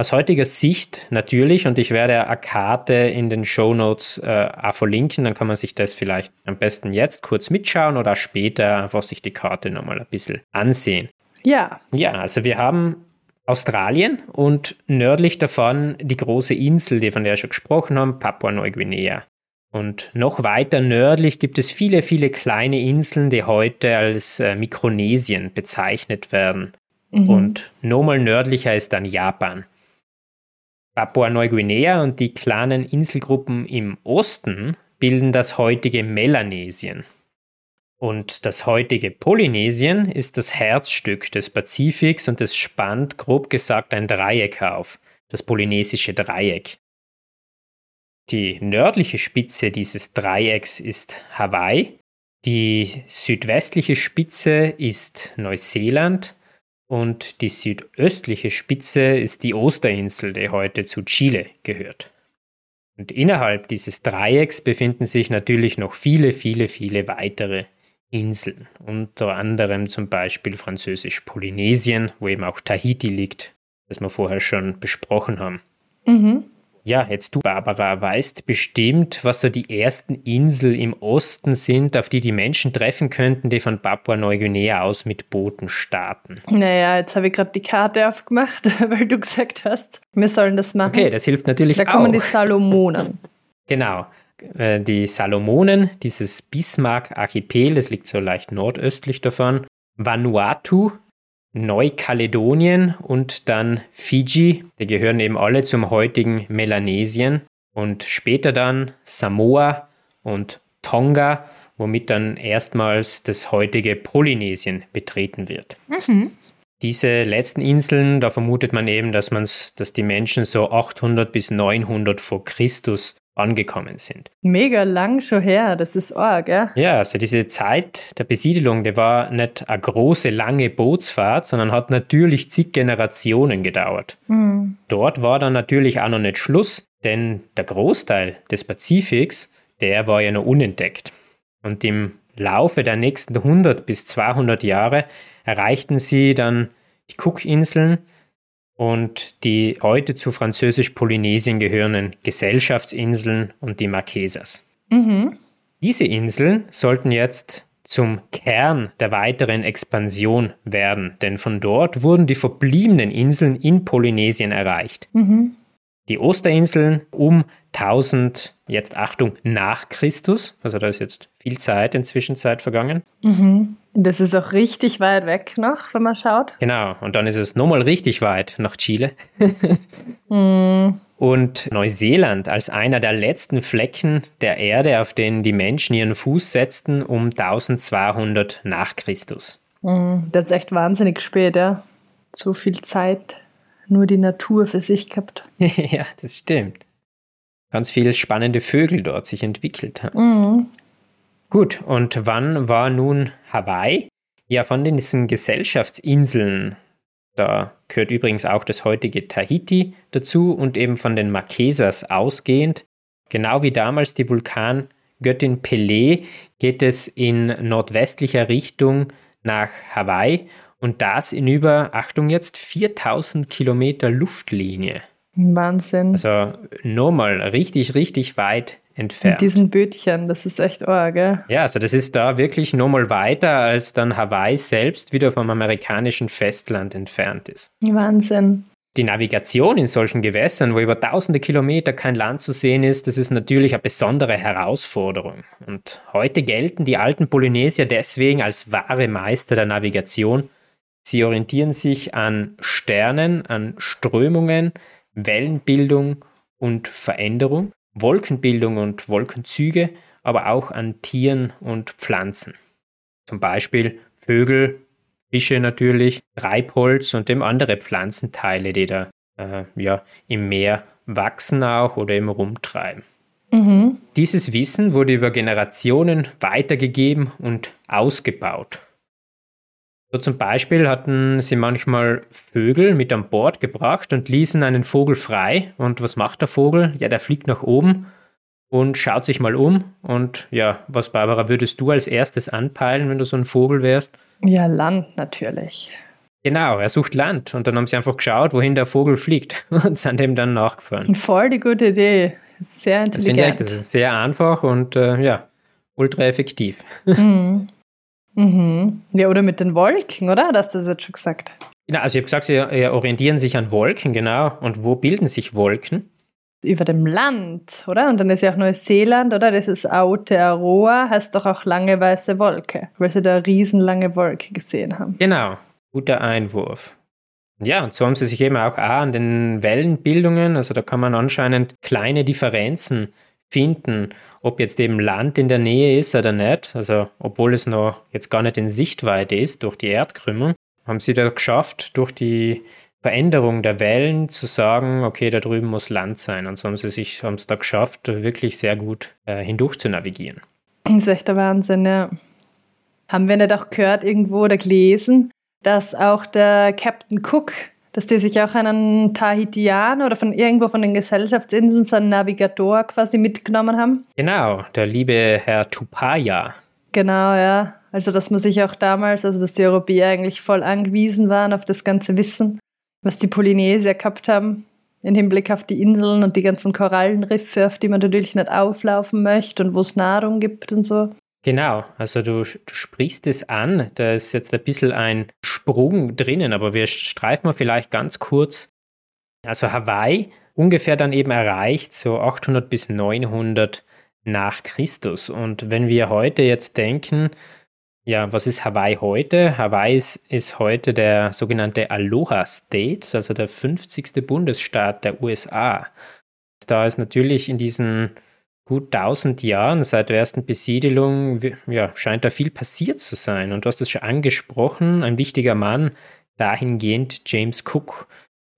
Aus heutiger Sicht natürlich, und ich werde eine Karte in den Show Notes äh, auch verlinken, dann kann man sich das vielleicht am besten jetzt kurz mitschauen oder später einfach sich die Karte nochmal ein bisschen ansehen. Ja. Ja, also wir haben Australien und nördlich davon die große Insel, die von der wir schon gesprochen haben, Papua-Neuguinea. Und noch weiter nördlich gibt es viele, viele kleine Inseln, die heute als äh, Mikronesien bezeichnet werden. Mhm. Und nochmal nördlicher ist dann Japan. Papua-Neuguinea und die kleinen Inselgruppen im Osten bilden das heutige Melanesien. Und das heutige Polynesien ist das Herzstück des Pazifiks und es spannt grob gesagt ein Dreieck auf, das polynesische Dreieck. Die nördliche Spitze dieses Dreiecks ist Hawaii, die südwestliche Spitze ist Neuseeland und die südöstliche Spitze ist die Osterinsel, die heute zu Chile gehört. Und innerhalb dieses Dreiecks befinden sich natürlich noch viele, viele, viele weitere Inseln, unter anderem zum Beispiel Französisch-Polynesien, wo eben auch Tahiti liegt, das wir vorher schon besprochen haben. Mhm. Ja, jetzt du, Barbara, weißt bestimmt, was so die ersten Inseln im Osten sind, auf die die Menschen treffen könnten, die von Papua-Neuguinea aus mit Booten starten. Naja, jetzt habe ich gerade die Karte aufgemacht, weil du gesagt hast, wir sollen das machen. Okay, das hilft natürlich da auch. Da kommen die Salomonen. genau. Äh, die Salomonen, dieses Bismarck-Archipel, das liegt so leicht nordöstlich davon. Vanuatu, Neukaledonien und dann Fiji. Die gehören eben alle zum heutigen Melanesien. Und später dann Samoa und Tonga, womit dann erstmals das heutige Polynesien betreten wird. Mhm. Diese letzten Inseln, da vermutet man eben, dass, man's, dass die Menschen so 800 bis 900 vor Christus angekommen sind. Mega lang schon her, das ist arg, ja? Ja, also diese Zeit der Besiedelung, die war nicht eine große, lange Bootsfahrt, sondern hat natürlich zig Generationen gedauert. Mhm. Dort war dann natürlich auch noch nicht Schluss, denn der Großteil des Pazifiks, der war ja noch unentdeckt. Und im Laufe der nächsten 100 bis 200 Jahre erreichten sie dann die Cookinseln und die heute zu Französisch-Polynesien gehörenden Gesellschaftsinseln und die Marquesas. Mhm. Diese Inseln sollten jetzt zum Kern der weiteren Expansion werden, denn von dort wurden die verbliebenen Inseln in Polynesien erreicht. Mhm. Die Osterinseln um 1000, jetzt Achtung, nach Christus, also da ist jetzt viel Zeit inzwischen Zeit vergangen. Mhm. Das ist auch richtig weit weg noch, wenn man schaut. Genau, und dann ist es nochmal richtig weit nach Chile. mm. Und Neuseeland als einer der letzten Flecken der Erde, auf denen die Menschen ihren Fuß setzten, um 1200 nach Christus. Mm, das ist echt wahnsinnig spät, ja. So viel Zeit nur die Natur für sich gehabt. ja, das stimmt. Ganz viele spannende Vögel dort sich entwickelt haben. Mm. Gut, und wann war nun Hawaii? Ja, von diesen Gesellschaftsinseln, da gehört übrigens auch das heutige Tahiti dazu und eben von den Marquesas ausgehend, genau wie damals die Vulkangöttin Pelé, geht es in nordwestlicher Richtung nach Hawaii und das in über, Achtung jetzt, 4000 Kilometer Luftlinie. Wahnsinn. Also nochmal richtig, richtig weit entfernt. Mit diesen Bötchen, das ist echt arg, gell? Ja, also das ist da wirklich nochmal weiter, als dann Hawaii selbst wieder vom amerikanischen Festland entfernt ist. Wahnsinn. Die Navigation in solchen Gewässern, wo über tausende Kilometer kein Land zu sehen ist, das ist natürlich eine besondere Herausforderung. Und heute gelten die alten Polynesier deswegen als wahre Meister der Navigation. Sie orientieren sich an Sternen, an Strömungen, Wellenbildung und Veränderung Wolkenbildung und Wolkenzüge, aber auch an Tieren und Pflanzen. Zum Beispiel Vögel, Fische natürlich, Treibholz und eben andere Pflanzenteile, die da äh, ja, im Meer wachsen auch oder eben rumtreiben. Mhm. Dieses Wissen wurde über Generationen weitergegeben und ausgebaut. So zum Beispiel hatten sie manchmal Vögel mit an Bord gebracht und ließen einen Vogel frei. Und was macht der Vogel? Ja, der fliegt nach oben und schaut sich mal um. Und ja, was, Barbara, würdest du als erstes anpeilen, wenn du so ein Vogel wärst? Ja, Land natürlich. Genau, er sucht Land. Und dann haben sie einfach geschaut, wohin der Vogel fliegt und sind dem dann nachgefahren. Voll die gute Idee. Sehr intelligent. Das ich, das ist sehr einfach und äh, ja, ultra effektiv. Mhm. Mhm. Ja, oder mit den Wolken, oder? Hast du das jetzt schon gesagt? Genau, also ich habe gesagt, sie orientieren sich an Wolken, genau. Und wo bilden sich Wolken? Über dem Land, oder? Und dann ist ja auch Neuseeland, oder? Das ist Aotearoa, heißt doch auch lange weiße Wolke, weil sie da riesenlange Wolke gesehen haben. Genau, guter Einwurf. Ja, und so haben sie sich eben auch an den Wellenbildungen, also da kann man anscheinend kleine Differenzen finden ob jetzt eben Land in der Nähe ist oder nicht, also obwohl es noch jetzt gar nicht in Sichtweite ist durch die Erdkrümmung, haben sie da geschafft, durch die Veränderung der Wellen zu sagen, okay, da drüben muss Land sein. Und so haben sie sich, haben es da geschafft, wirklich sehr gut äh, hindurch zu navigieren. Das ist echt der Wahnsinn, ja. Haben wir nicht auch gehört irgendwo oder gelesen, dass auch der Captain Cook dass die sich auch einen Tahitianer oder von irgendwo von den Gesellschaftsinseln so einen Navigator quasi mitgenommen haben. Genau, der liebe Herr Tupaya. Genau, ja. Also, dass man sich auch damals, also dass die Europäer eigentlich voll angewiesen waren auf das ganze Wissen, was die Polynesier gehabt haben, im Hinblick auf die Inseln und die ganzen Korallenriffe, auf die man natürlich nicht auflaufen möchte und wo es Nahrung gibt und so. Genau, also du, du, sprichst es an, da ist jetzt ein bisschen ein Sprung drinnen, aber wir streifen mal vielleicht ganz kurz. Also Hawaii ungefähr dann eben erreicht, so 800 bis 900 nach Christus. Und wenn wir heute jetzt denken, ja, was ist Hawaii heute? Hawaii ist, ist heute der sogenannte Aloha State, also der 50. Bundesstaat der USA. Da ist natürlich in diesen gut 1000 Jahren, seit der ersten Besiedelung, ja, scheint da viel passiert zu sein. Und du hast es schon angesprochen, ein wichtiger Mann dahingehend James Cook.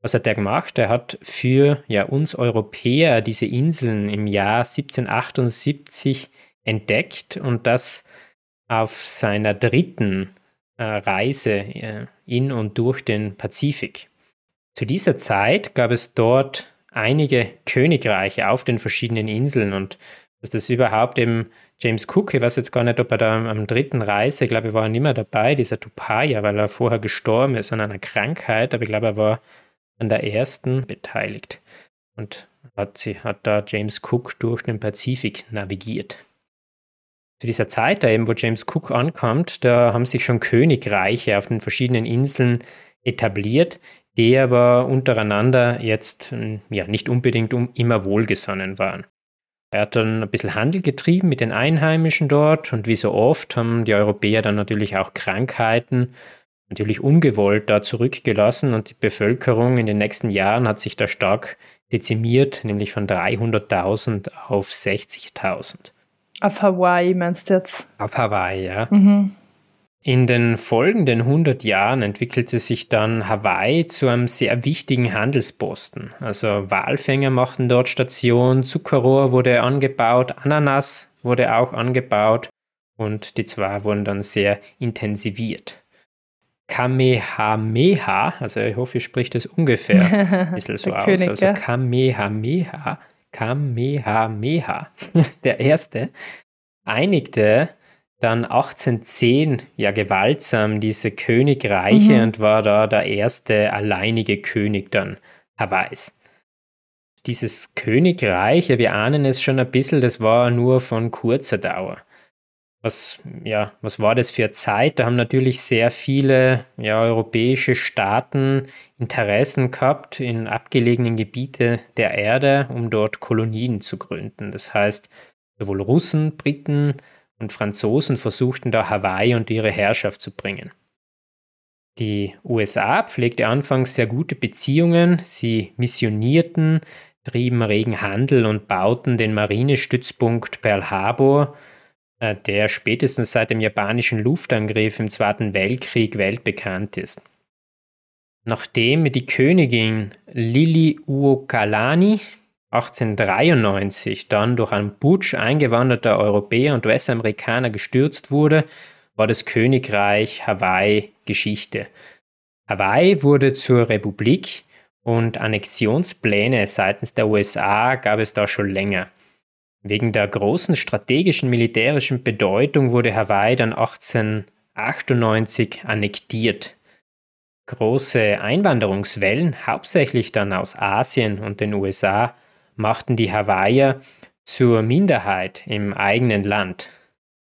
Was hat der gemacht? Er hat für ja, uns Europäer diese Inseln im Jahr 1778 entdeckt und das auf seiner dritten äh, Reise äh, in und durch den Pazifik. Zu dieser Zeit gab es dort einige Königreiche auf den verschiedenen Inseln und dass das überhaupt eben James Cook, ich weiß jetzt gar nicht, ob er da am dritten Reise, ich glaube, er war nicht mehr dabei, dieser Tupaya, weil er vorher gestorben ist an einer Krankheit, aber ich glaube, er war an der ersten beteiligt und hat, hat da James Cook durch den Pazifik navigiert. Zu dieser Zeit, da eben, wo James Cook ankommt, da haben sich schon Königreiche auf den verschiedenen Inseln etabliert, die aber untereinander jetzt hm, ja, nicht unbedingt immer wohlgesonnen waren. Er hat dann ein bisschen Handel getrieben mit den Einheimischen dort und wie so oft haben die Europäer dann natürlich auch Krankheiten, natürlich ungewollt da zurückgelassen und die Bevölkerung in den nächsten Jahren hat sich da stark dezimiert, nämlich von 300.000 auf 60.000. Auf Hawaii meinst du jetzt? Auf Hawaii, ja. Mhm. In den folgenden 100 Jahren entwickelte sich dann Hawaii zu einem sehr wichtigen Handelsposten. Also Walfänger machten dort Station, Zuckerrohr wurde angebaut, Ananas wurde auch angebaut und die zwei wurden dann sehr intensiviert. Kamehameha, also ich hoffe, ich spricht das ungefähr ein bisschen so aus. König, also Kamehameha, Kamehameha, der erste, einigte dann 1810 ja gewaltsam diese Königreiche mhm. und war da der erste alleinige König dann Hawaiis. Dieses Königreich, ja, wir ahnen es schon ein bisschen, das war nur von kurzer Dauer. Was, ja, was war das für eine Zeit? Da haben natürlich sehr viele ja, europäische Staaten Interessen gehabt in abgelegenen Gebiete der Erde, um dort Kolonien zu gründen. Das heißt, sowohl Russen, Briten, und Franzosen versuchten da Hawaii und ihre Herrschaft zu bringen. Die USA pflegte anfangs sehr gute Beziehungen, sie missionierten, trieben regen Handel und bauten den Marinestützpunkt Pearl Harbor, äh, der spätestens seit dem japanischen Luftangriff im Zweiten Weltkrieg weltbekannt ist. Nachdem die Königin Lili Uokalani 1893 dann durch einen Putsch eingewanderter Europäer und US-Amerikaner gestürzt wurde, war das Königreich Hawaii Geschichte. Hawaii wurde zur Republik und Annexionspläne seitens der USA gab es da schon länger. Wegen der großen strategischen militärischen Bedeutung wurde Hawaii dann 1898 annektiert. Große Einwanderungswellen, hauptsächlich dann aus Asien und den USA, machten die Hawaiier zur Minderheit im eigenen Land.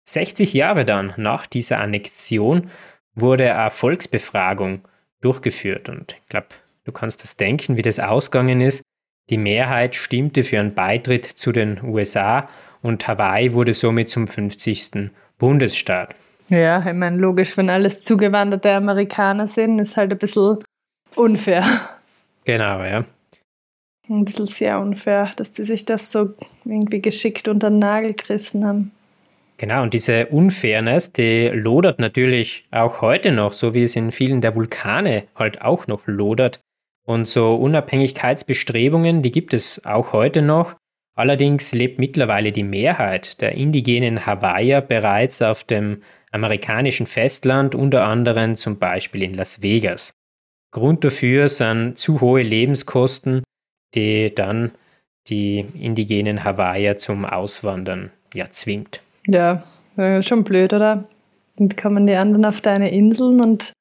60 Jahre dann nach dieser Annexion wurde eine Volksbefragung durchgeführt und ich glaube, du kannst das denken, wie das ausgegangen ist. Die Mehrheit stimmte für einen Beitritt zu den USA und Hawaii wurde somit zum 50. Bundesstaat. Ja, ich meine, logisch, wenn alles zugewanderte Amerikaner sind, ist halt ein bisschen unfair. Genau, ja ein bisschen sehr unfair, dass die sich das so irgendwie geschickt unter den Nagel gerissen haben. Genau, und diese Unfairness, die lodert natürlich auch heute noch, so wie es in vielen der Vulkane halt auch noch lodert. Und so Unabhängigkeitsbestrebungen, die gibt es auch heute noch. Allerdings lebt mittlerweile die Mehrheit der indigenen Hawaiier bereits auf dem amerikanischen Festland, unter anderem zum Beispiel in Las Vegas. Grund dafür sind zu hohe Lebenskosten die dann die indigenen Hawaiier zum Auswandern ja zwingt. Ja, schon blöd, oder? Dann kommen die anderen auf deine Inseln und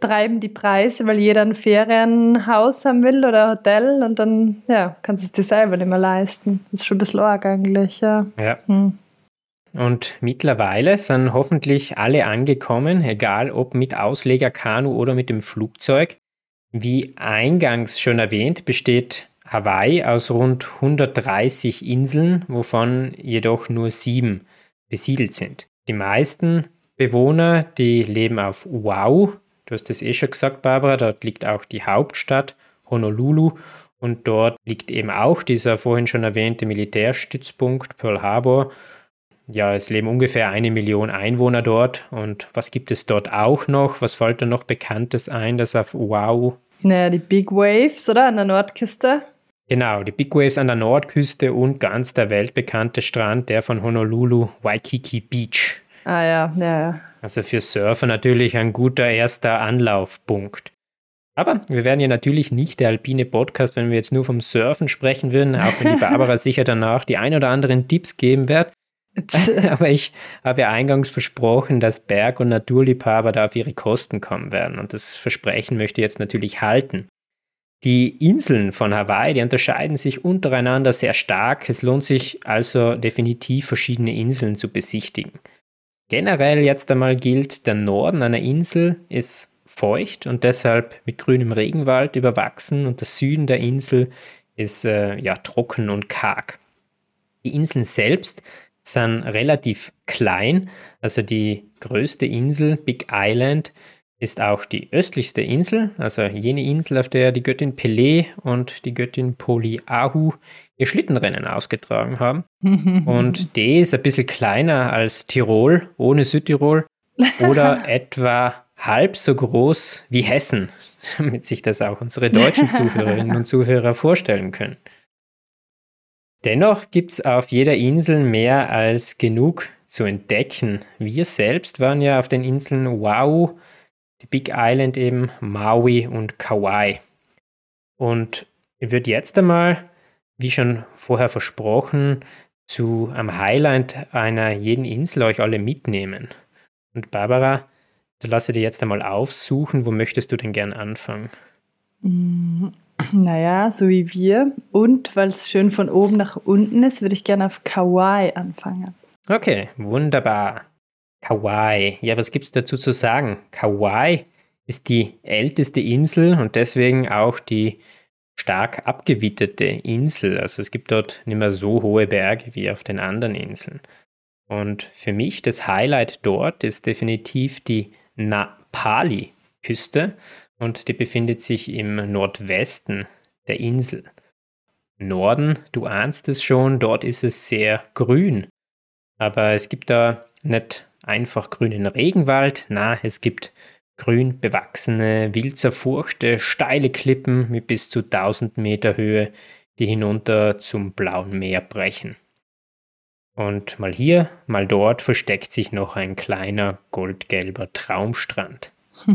treiben die Preise, weil jeder ein Ferienhaus haben will oder Hotel und dann ja, kannst du es dir selber nicht mehr leisten. Das ist schon ein bisschen arg eigentlich, ja. Ja. Hm. Und mittlerweile sind hoffentlich alle angekommen, egal ob mit Auslegerkanu oder mit dem Flugzeug. Wie eingangs schon erwähnt, besteht Hawaii aus rund 130 Inseln, wovon jedoch nur sieben besiedelt sind. Die meisten Bewohner, die leben auf Oahu. Du hast es eh schon gesagt, Barbara, dort liegt auch die Hauptstadt Honolulu Und dort liegt eben auch dieser vorhin schon erwähnte Militärstützpunkt Pearl Harbor. Ja, es leben ungefähr eine Million Einwohner dort. Und was gibt es dort auch noch? Was fällt da noch Bekanntes ein, das auf Wow? Naja, die Big Waves, oder? An der Nordküste. Genau, die Big Waves an der Nordküste und ganz der weltbekannte Strand, der von Honolulu, Waikiki Beach. Ah ja, ja, ja. Also für Surfer natürlich ein guter erster Anlaufpunkt. Aber wir wären ja natürlich nicht der alpine Podcast, wenn wir jetzt nur vom Surfen sprechen würden, auch wenn die Barbara sicher danach die ein oder anderen Tipps geben wird. Aber ich habe ja eingangs versprochen, dass Berg- und Naturliebhaber da auf ihre Kosten kommen werden. Und das Versprechen möchte ich jetzt natürlich halten. Die Inseln von Hawaii, die unterscheiden sich untereinander sehr stark. Es lohnt sich also definitiv verschiedene Inseln zu besichtigen. Generell jetzt einmal gilt, der Norden einer Insel ist feucht und deshalb mit grünem Regenwald überwachsen und der Süden der Insel ist äh, ja trocken und karg. Die Inseln selbst sind relativ klein, also die größte Insel, Big Island, ist auch die östlichste Insel, also jene Insel, auf der die Göttin Pele und die Göttin Poliahu ihr Schlittenrennen ausgetragen haben. und die ist ein bisschen kleiner als Tirol ohne Südtirol oder etwa halb so groß wie Hessen, damit sich das auch unsere deutschen Zuhörerinnen und Zuhörer vorstellen können. Dennoch gibt es auf jeder Insel mehr als genug zu entdecken. Wir selbst waren ja auf den Inseln Oahu, die Big Island eben, Maui und Kauai. Und ich würde jetzt einmal, wie schon vorher versprochen, zu einem Highlight einer jeden Insel euch alle mitnehmen. Und Barbara, da lasse dir jetzt einmal aufsuchen. Wo möchtest du denn gern anfangen? Mm, naja, so wie wir. Und weil es schön von oben nach unten ist, würde ich gerne auf Kauai anfangen. Okay, wunderbar. Kauai. Ja, was gibt es dazu zu sagen? Kauai ist die älteste Insel und deswegen auch die stark abgewitterte Insel. Also es gibt dort nicht mehr so hohe Berge wie auf den anderen Inseln. Und für mich das Highlight dort ist definitiv die Napali-Küste und die befindet sich im Nordwesten der Insel. Norden, du ahnst es schon, dort ist es sehr grün. Aber es gibt da nicht einfach grünen Regenwald, na, es gibt grün bewachsene, wild zerfurchte, steile Klippen mit bis zu 1000 Meter Höhe, die hinunter zum blauen Meer brechen. Und mal hier, mal dort versteckt sich noch ein kleiner goldgelber Traumstrand.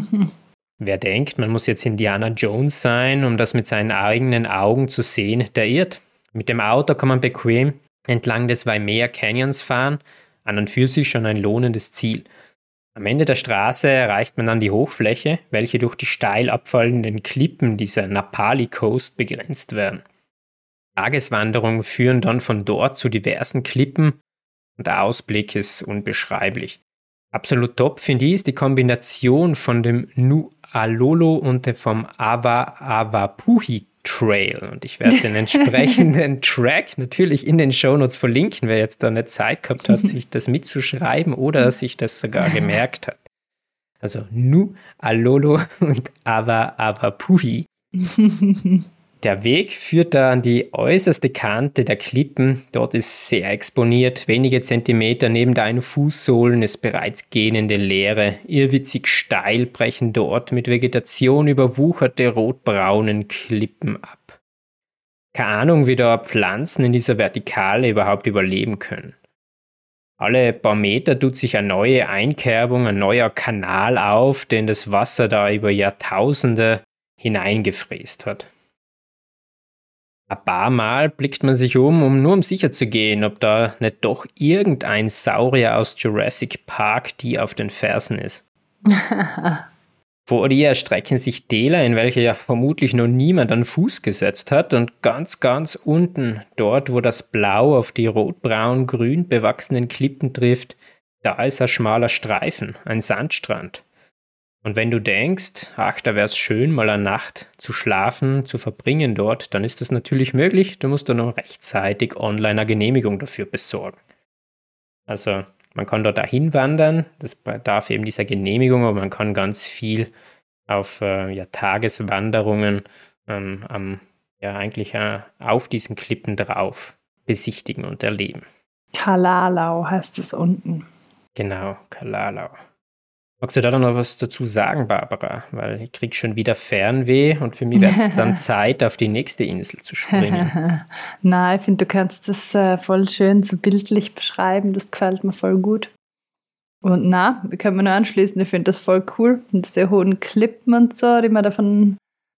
Wer denkt, man muss jetzt Indiana Jones sein, um das mit seinen eigenen Augen zu sehen, der irrt. Mit dem Auto kann man bequem entlang des Waimea Canyons fahren, an und für sich schon ein lohnendes Ziel. Am Ende der Straße erreicht man dann die Hochfläche, welche durch die steil abfallenden Klippen dieser Napali Coast begrenzt werden. Tageswanderungen führen dann von dort zu diversen Klippen und der Ausblick ist unbeschreiblich. Absolut top finde ich ist die Kombination von dem Nualolo und vom Ava Avapuhi Trail. Und ich werde den entsprechenden Track natürlich in den Shownotes verlinken, wer jetzt da eine Zeit gehabt hat, sich das mitzuschreiben oder sich das sogar gemerkt hat. Also Nu Alolo und Ava Avapuhi. Der Weg führt da an die äußerste Kante der Klippen. Dort ist sehr exponiert. Wenige Zentimeter neben deinen Fußsohlen ist bereits gähnende Leere. Irrwitzig steil brechen dort mit Vegetation überwucherte rotbraunen Klippen ab. Keine Ahnung, wie da Pflanzen in dieser Vertikale überhaupt überleben können. Alle paar Meter tut sich eine neue Einkerbung, ein neuer Kanal auf, den das Wasser da über Jahrtausende hineingefräst hat. Ein paar Mal blickt man sich um, um nur um sicher zu gehen, ob da nicht doch irgendein Saurier aus Jurassic Park die auf den Fersen ist. Vor dir erstrecken sich Täler, in welche ja vermutlich noch niemand an Fuß gesetzt hat, und ganz, ganz unten, dort, wo das Blau auf die rotbraun-grün bewachsenen Klippen trifft, da ist ein schmaler Streifen, ein Sandstrand. Und wenn du denkst, ach, da wäre es schön, mal eine Nacht zu schlafen, zu verbringen dort, dann ist das natürlich möglich. Du musst dann noch rechtzeitig online eine Genehmigung dafür besorgen. Also man kann dort dahin wandern, das bedarf eben dieser Genehmigung, aber man kann ganz viel auf äh, ja, Tageswanderungen ähm, am ja eigentlich äh, auf diesen Klippen drauf besichtigen und erleben. Kalalau heißt es unten. Genau, Kalalau. Magst du da noch was dazu sagen, Barbara? Weil ich krieg schon wieder Fernweh und für mich wäre es dann Zeit, auf die nächste Insel zu springen. Na, ich finde, du kannst das äh, voll schön so bildlich beschreiben. Das gefällt mir voll gut. Und na, wir können nur anschließen. Ich finde das voll cool. Und diese hohen Klippen und so, die man da von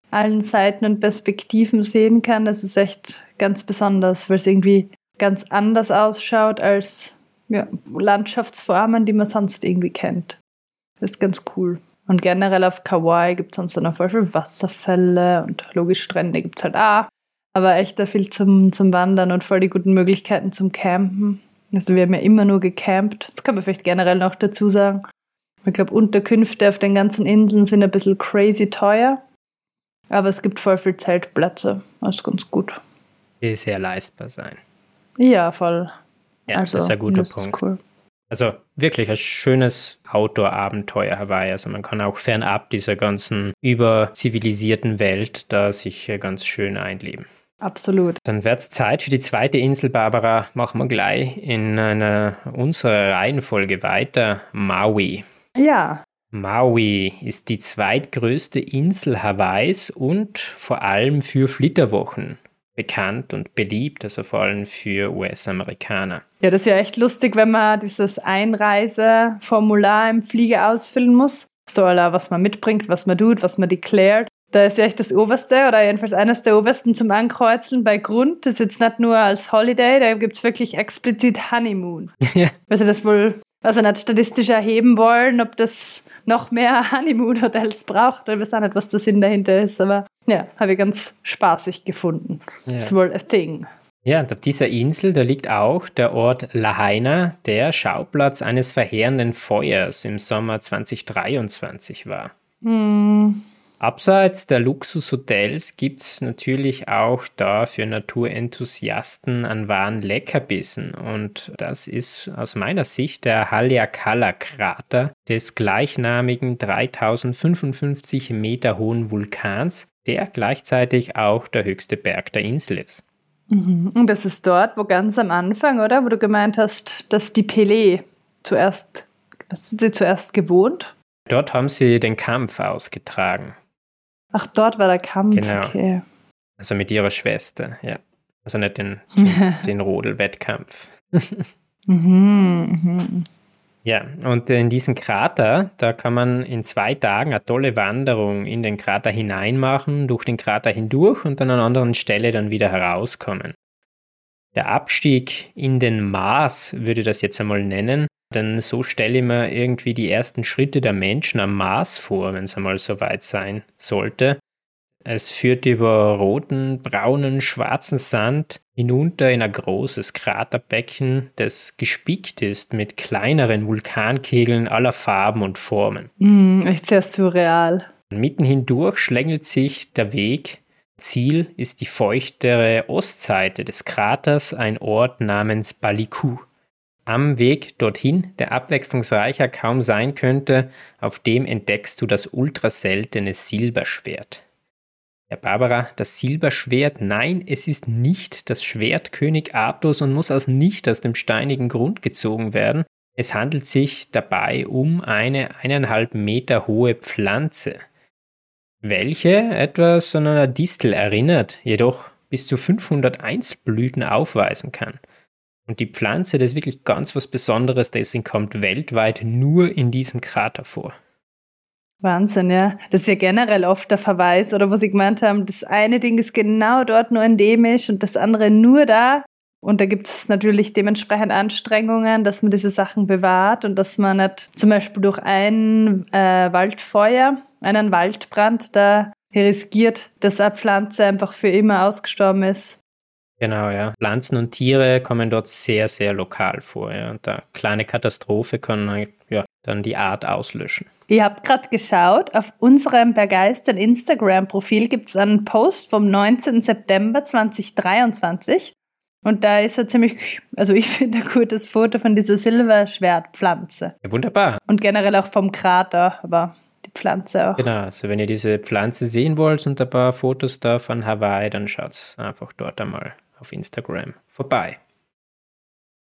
allen Seiten und Perspektiven sehen kann, das ist echt ganz besonders, weil es irgendwie ganz anders ausschaut als ja, Landschaftsformen, die man sonst irgendwie kennt. Das ist ganz cool. Und generell auf Kauai gibt es sonst noch voll viele Wasserfälle und logisch Strände gibt es halt auch. Aber echt da viel zum, zum Wandern und voll die guten Möglichkeiten zum Campen. Also wir haben ja immer nur gecampt. Das kann man vielleicht generell noch dazu sagen. Ich glaube, Unterkünfte auf den ganzen Inseln sind ein bisschen crazy teuer. Aber es gibt voll viel Zeltplätze. Das ist ganz gut. Die sehr leistbar sein. Ja, voll. Ja, also, das ist ein guter Punkt. Cool. Also wirklich ein schönes Outdoor-Abenteuer Hawaii. Also man kann auch fernab dieser ganzen überzivilisierten Welt da sich ganz schön einleben. Absolut. Dann wird es Zeit für die zweite Insel, Barbara. Machen wir gleich in einer unserer Reihenfolge weiter. Maui. Ja. Maui ist die zweitgrößte Insel Hawaiis und vor allem für Flitterwochen bekannt und beliebt, also vor allem für US-Amerikaner. Ja, das ist ja echt lustig, wenn man dieses Einreiseformular im Flieger ausfüllen muss. So, was man mitbringt, was man tut, was man declared. Da ist ja echt das Oberste oder jedenfalls eines der Obersten zum Ankreuzeln bei Grund. Das ist jetzt nicht nur als Holiday, da gibt es wirklich explizit Honeymoon. Ja. Also das wohl also nicht statistisch erheben wollen, ob das noch mehr Honeymoon-Hotels braucht. Ich weiß auch nicht, was der Sinn dahinter ist, aber ja, habe ich ganz spaßig gefunden. Ja. It's wohl a thing. Ja, und auf dieser Insel, da liegt auch der Ort Lahaina, der Schauplatz eines verheerenden Feuers im Sommer 2023 war. Hm. Abseits der Luxushotels gibt es natürlich auch da für Naturenthusiasten einen wahren Leckerbissen. Und das ist aus meiner Sicht der Haleakala-Krater des gleichnamigen 3055 Meter hohen Vulkans, der gleichzeitig auch der höchste Berg der Insel ist. Mhm. Und das ist dort, wo ganz am Anfang, oder? Wo du gemeint hast, dass die Pelé zuerst, was sind sie zuerst gewohnt? Dort haben sie den Kampf ausgetragen. Ach, dort war der Kampf. Genau. Okay. Also mit ihrer Schwester, ja. Also nicht den, den, den Rodel-Wettkampf. mhm, mhm. Ja, und in diesen Krater, da kann man in zwei Tagen eine tolle Wanderung in den Krater hinein machen, durch den Krater hindurch und an einer anderen Stelle dann wieder herauskommen. Der Abstieg in den Mars würde ich das jetzt einmal nennen, denn so stelle ich mir irgendwie die ersten Schritte der Menschen am Mars vor, wenn es einmal so weit sein sollte. Es führt über roten, braunen, schwarzen Sand hinunter in ein großes Kraterbecken, das gespickt ist mit kleineren Vulkankegeln aller Farben und Formen. Mm, echt sehr surreal. Mitten hindurch schlängelt sich der Weg. Ziel ist die feuchtere Ostseite des Kraters, ein Ort namens Baliku am Weg dorthin, der abwechslungsreicher kaum sein könnte, auf dem entdeckst du das ultraseltene Silberschwert. Ja, Barbara, das Silberschwert, nein, es ist nicht das Schwert König Arthurs und muss aus nicht aus dem steinigen Grund gezogen werden. Es handelt sich dabei um eine eineinhalb Meter hohe Pflanze, welche etwas an einer Distel erinnert, jedoch bis zu 500 Einzelblüten aufweisen kann. Und die Pflanze, das ist wirklich ganz was Besonderes, deswegen kommt weltweit nur in diesem Krater vor. Wahnsinn, ja. Das ist ja generell oft der Verweis, oder wo sie gemeint haben, das eine Ding ist genau dort nur endemisch und das andere nur da. Und da gibt es natürlich dementsprechend Anstrengungen, dass man diese Sachen bewahrt und dass man nicht zum Beispiel durch ein äh, Waldfeuer, einen Waldbrand da riskiert, dass eine Pflanze einfach für immer ausgestorben ist. Genau, ja. Pflanzen und Tiere kommen dort sehr, sehr lokal vor. Ja. Und eine kleine Katastrophe kann halt, ja, dann die Art auslöschen. Ihr habt gerade geschaut, auf unserem Begeistern Instagram-Profil gibt es einen Post vom 19. September 2023. Und da ist er ziemlich, also ich finde ein gutes Foto von dieser Silberschwertpflanze. Ja, wunderbar. Und generell auch vom Krater, aber die Pflanze auch. Genau, also wenn ihr diese Pflanze sehen wollt und ein paar Fotos da von Hawaii, dann schaut einfach dort einmal auf Instagram vorbei.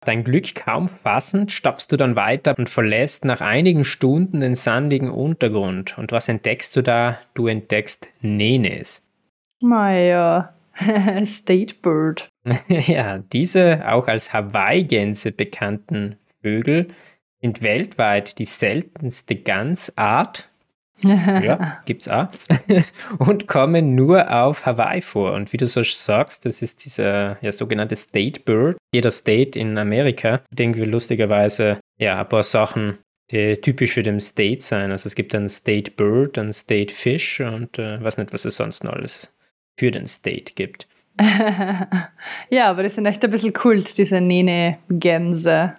Dein Glück kaum fassend, stapfst du dann weiter und verlässt nach einigen Stunden den sandigen Untergrund. Und was entdeckst du da? Du entdeckst Nenes. Naja, State Bird. ja, diese auch als Hawaii-Gänse bekannten Vögel sind weltweit die seltenste Gansart. Ja, gibt's auch. und kommen nur auf Hawaii vor. Und wie du so sagst, das ist dieser ja, sogenannte State Bird. Jeder State in Amerika hat irgendwie lustigerweise ja, ein paar Sachen, die typisch für den State sein. Also es gibt einen State Bird, einen State Fish und äh, weiß nicht, was es sonst noch alles für den State gibt. ja, aber die sind echt ein bisschen Kult, diese Nene-Gänse.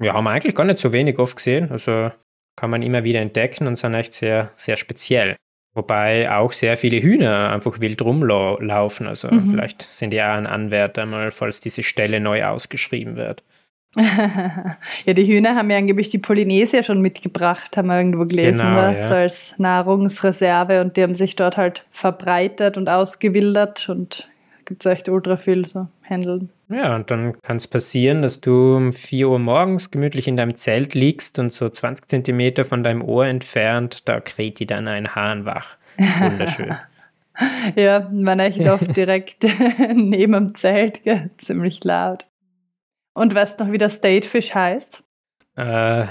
Ja, haben wir eigentlich gar nicht so wenig oft gesehen. Also kann man immer wieder entdecken und sind echt sehr, sehr speziell. Wobei auch sehr viele Hühner einfach wild rumlaufen. Also mhm. vielleicht sind die auch ein Anwärter mal, falls diese Stelle neu ausgeschrieben wird. ja, die Hühner haben ja angeblich die Polynesier schon mitgebracht, haben wir irgendwo gelesen, genau, ja. so als Nahrungsreserve und die haben sich dort halt verbreitet und ausgewildert und gibt es echt ultra viel so handeln. Ja, und dann kann es passieren, dass du um 4 Uhr morgens gemütlich in deinem Zelt liegst und so 20 Zentimeter von deinem Ohr entfernt, da kräht dir dann ein Hahn wach. Wunderschön. ja, man echt oft direkt neben dem Zelt, gell? ziemlich laut. Und weißt du noch, wie der Statefish heißt? Äh,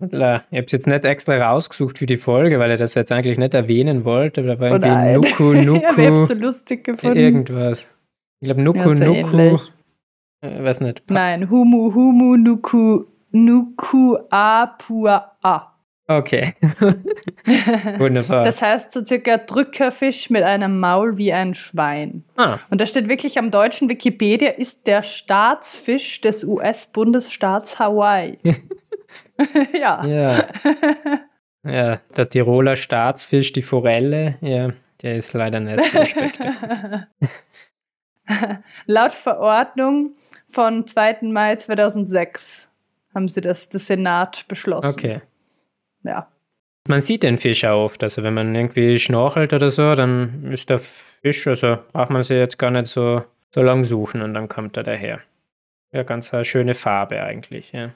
ich habe es jetzt nicht extra rausgesucht für die Folge, weil er das jetzt eigentlich nicht erwähnen wollte, aber da war irgendwie Nuku, Nuku. ja, ich so lustig gefunden. Irgendwas. Ich glaube Nuku, ja, Nuku. Ähnlich. Äh, weiß nicht. Pa Nein, Humu, Humu, Nuku, Nuku, Apua, A. Okay. Wunderbar. Das heißt so circa Drückerfisch mit einem Maul wie ein Schwein. Ah. Und da steht wirklich am deutschen Wikipedia, ist der Staatsfisch des US-Bundesstaats Hawaii. ja. ja. Ja, der Tiroler Staatsfisch, die Forelle, ja, der ist leider nicht so. Laut Verordnung von 2. Mai 2006 haben sie das, der Senat beschlossen. Okay. Ja. Man sieht den Fisch auch oft. Also wenn man irgendwie schnorchelt oder so, dann ist der Fisch, also braucht man sie jetzt gar nicht so, so lang suchen und dann kommt er daher. Ja, ganz eine schöne Farbe eigentlich, ja.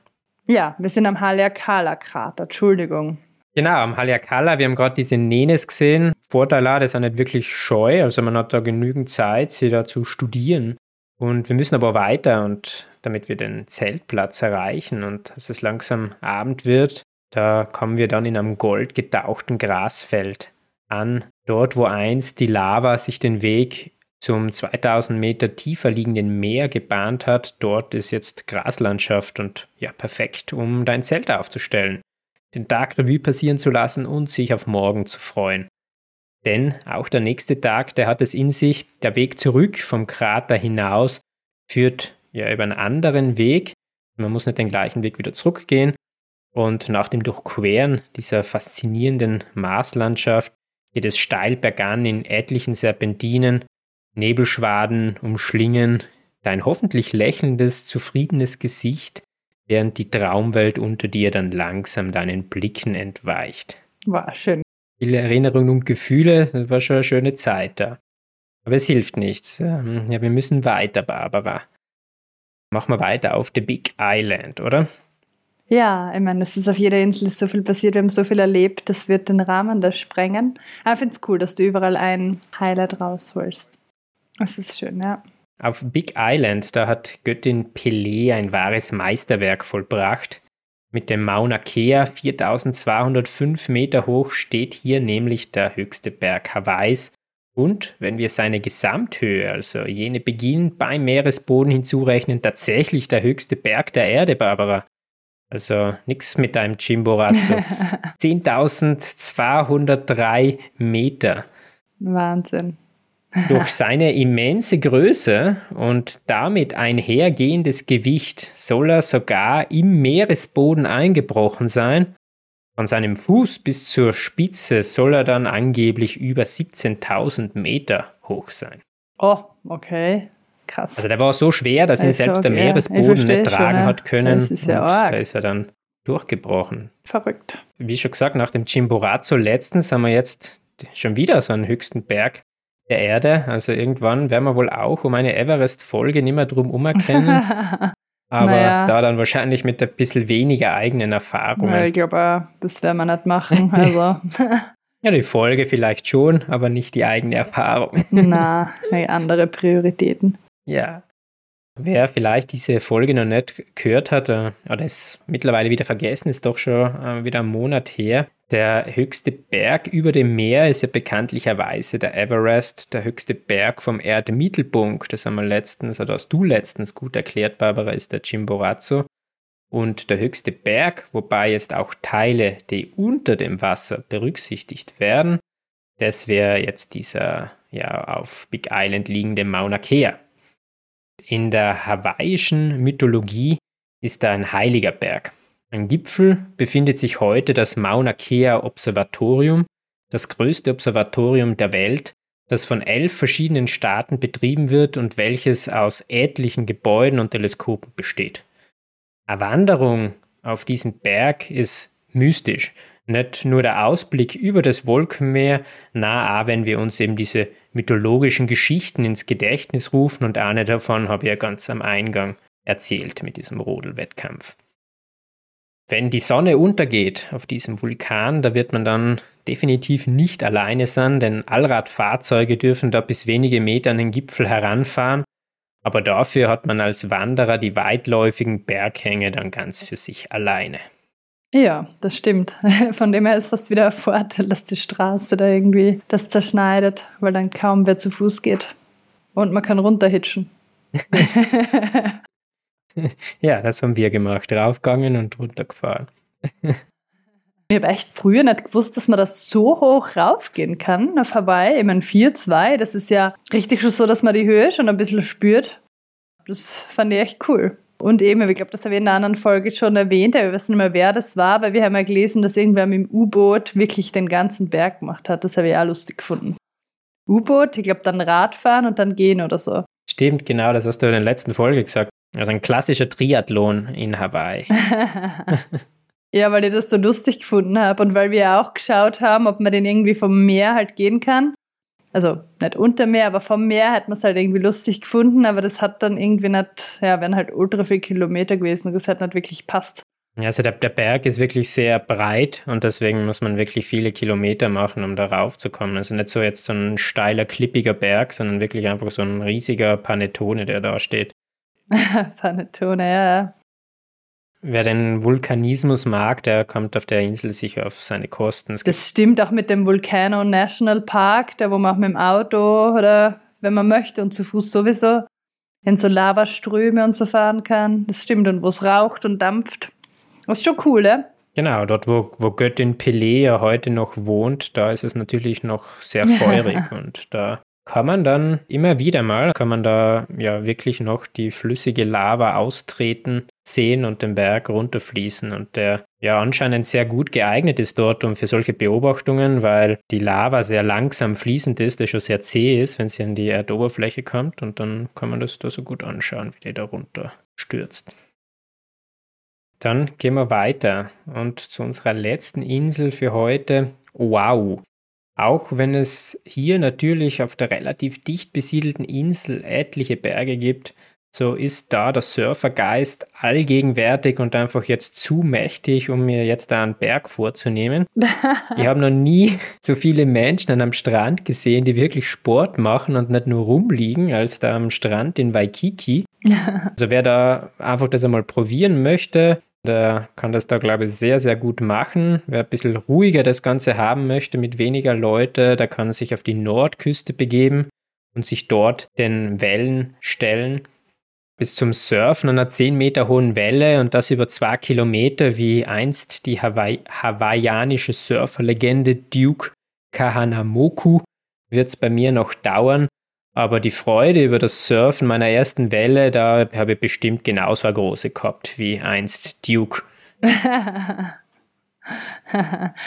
Ja, wir sind am Haleakala-Krater, Entschuldigung. Genau, am Haleakala, wir haben gerade diese Nenes gesehen. Vorteil auch, das ist nicht wirklich scheu, also man hat da genügend Zeit, sie da zu studieren. Und wir müssen aber weiter und damit wir den Zeltplatz erreichen und als es langsam Abend wird, da kommen wir dann in einem goldgetauchten Grasfeld an, dort wo einst die Lava sich den Weg zum 2000 Meter tiefer liegenden Meer gebahnt hat, dort ist jetzt Graslandschaft und ja, perfekt, um dein Zelt aufzustellen, den Tag Revue passieren zu lassen und sich auf morgen zu freuen. Denn auch der nächste Tag, der hat es in sich, der Weg zurück vom Krater hinaus führt ja über einen anderen Weg. Man muss nicht den gleichen Weg wieder zurückgehen. Und nach dem Durchqueren dieser faszinierenden Marslandschaft geht es steil bergan in etlichen Serpentinen, Nebelschwaden umschlingen dein hoffentlich lächelndes, zufriedenes Gesicht, während die Traumwelt unter dir dann langsam deinen Blicken entweicht. War schön viele Erinnerungen und Gefühle. Das war schon eine schöne Zeit da. Aber es hilft nichts. Ähm, ja, wir müssen weiter, Barbara. Machen wir weiter auf The Big Island, oder? Ja, ich meine, es ist auf jeder Insel so viel passiert, wir haben so viel erlebt, das wird den Rahmen da sprengen. Aber ich finde es cool, dass du überall ein Highlight rausholst. Das ist schön, ja. Auf Big Island, da hat Göttin Pelé ein wahres Meisterwerk vollbracht. Mit dem Mauna Kea, 4205 Meter hoch, steht hier nämlich der höchste Berg Hawaiis. Und wenn wir seine Gesamthöhe, also jene Beginn beim Meeresboden hinzurechnen, tatsächlich der höchste Berg der Erde, Barbara. Also nichts mit deinem Chimborazo. 10.203 Meter. Wahnsinn. Durch seine immense Größe und damit einhergehendes Gewicht soll er sogar im Meeresboden eingebrochen sein. Von seinem Fuß bis zur Spitze soll er dann angeblich über 17.000 Meter hoch sein. Oh, okay. Krass. Also der war so schwer, dass ihn also, selbst der Meeresboden nicht tragen schon, hat können. Das ist ja arg. Da ist er dann durchgebrochen. Verrückt. Wie schon gesagt, nach dem Chimborazo letztens haben wir jetzt schon wieder so einen höchsten Berg der Erde. Also irgendwann werden wir wohl auch um eine Everest-Folge nicht mehr drum umerkennen. Aber naja. da dann wahrscheinlich mit ein bisschen weniger eigenen Erfahrungen. Ja, ich glaube, das werden wir nicht machen. Also. ja, die Folge vielleicht schon, aber nicht die eigene Erfahrung. Na, andere Prioritäten. Ja. Wer vielleicht diese Folge noch nicht gehört hat äh, oder es mittlerweile wieder vergessen, ist doch schon äh, wieder einen Monat her. Der höchste Berg über dem Meer ist ja bekanntlicherweise der Everest, der höchste Berg vom Erdmittelpunkt. Das haben wir letztens, oder hast du letztens gut erklärt, Barbara, ist der Chimborazo. Und der höchste Berg, wobei jetzt auch Teile, die unter dem Wasser berücksichtigt werden, das wäre jetzt dieser ja auf Big Island liegende Mauna Kea. In der hawaiischen Mythologie ist da ein heiliger Berg. Am Gipfel befindet sich heute das Mauna Kea Observatorium, das größte Observatorium der Welt, das von elf verschiedenen Staaten betrieben wird und welches aus etlichen Gebäuden und Teleskopen besteht. Eine Wanderung auf diesen Berg ist mystisch, nicht nur der Ausblick über das Wolkenmeer, na, wenn wir uns eben diese mythologischen Geschichten ins Gedächtnis rufen und eine davon habe ich ja ganz am Eingang erzählt mit diesem Rodelwettkampf. Wenn die Sonne untergeht auf diesem Vulkan, da wird man dann definitiv nicht alleine sein, denn Allradfahrzeuge dürfen da bis wenige Meter an den Gipfel heranfahren, aber dafür hat man als Wanderer die weitläufigen Berghänge dann ganz für sich alleine. Ja, das stimmt. Von dem her ist fast wieder ein Vorteil, dass die Straße da irgendwie das zerschneidet, weil dann kaum wer zu Fuß geht. Und man kann runterhitschen. ja, das haben wir gemacht. Raufgegangen und runtergefahren. Ich habe echt früher nicht gewusst, dass man das so hoch raufgehen kann auf Hawaii. Ich meine, 4-2, das ist ja richtig schon so, dass man die Höhe schon ein bisschen spürt. Das fand ich echt cool. Und eben, ich glaube, das habe ich in einer anderen Folge schon erwähnt, aber wir wissen nicht mehr, wer das war, weil wir haben ja gelesen, dass irgendwer mit dem U-Boot wirklich den ganzen Berg gemacht hat. Das habe ich auch lustig gefunden. U-Boot, ich glaube dann Radfahren und dann gehen oder so. Stimmt, genau, das hast du in der letzten Folge gesagt. Also ein klassischer Triathlon in Hawaii. ja, weil ich das so lustig gefunden habe und weil wir auch geschaut haben, ob man den irgendwie vom Meer halt gehen kann also nicht unter Meer, aber vom Meer hat man es halt irgendwie lustig gefunden, aber das hat dann irgendwie nicht, ja, wären halt ultra viele Kilometer gewesen und das hat nicht wirklich passt. Ja, also der, der Berg ist wirklich sehr breit und deswegen muss man wirklich viele Kilometer machen, um darauf zu kommen. Also nicht so jetzt so ein steiler, klippiger Berg, sondern wirklich einfach so ein riesiger Panettone, der da steht. Panettone, ja. Wer den Vulkanismus mag, der kommt auf der Insel sicher auf seine Kosten. Es das stimmt auch mit dem Volcano National Park, da wo man auch mit dem Auto oder wenn man möchte und zu Fuß sowieso in so Lavaströme und so fahren kann. Das stimmt und wo es raucht und dampft. Das ist schon cool, ja? Genau, dort wo, wo Göttin Pelé ja heute noch wohnt, da ist es natürlich noch sehr feurig und da kann man dann immer wieder mal, kann man da ja wirklich noch die flüssige Lava austreten sehen und den Berg runterfließen und der ja anscheinend sehr gut geeignet ist dort um für solche Beobachtungen, weil die Lava sehr langsam fließend ist, der schon sehr zäh ist, wenn sie an die Erdoberfläche kommt und dann kann man das da so gut anschauen, wie die da runter stürzt. Dann gehen wir weiter und zu unserer letzten Insel für heute, Wow. Auch wenn es hier natürlich auf der relativ dicht besiedelten Insel etliche Berge gibt, so ist da der Surfergeist allgegenwärtig und einfach jetzt zu mächtig, um mir jetzt da einen Berg vorzunehmen. ich habe noch nie so viele Menschen am Strand gesehen, die wirklich Sport machen und nicht nur rumliegen, als da am Strand in Waikiki. also wer da einfach das einmal probieren möchte, der kann das da, glaube ich, sehr, sehr gut machen. Wer ein bisschen ruhiger das Ganze haben möchte, mit weniger Leute, der kann sich auf die Nordküste begeben und sich dort den Wellen stellen bis zum Surfen einer 10 Meter hohen Welle und das über zwei Kilometer, wie einst die Hawaii hawaiianische Surferlegende Duke Kahanamoku, wird es bei mir noch dauern. Aber die Freude über das Surfen meiner ersten Welle, da habe ich bestimmt genauso eine große gehabt wie einst Duke.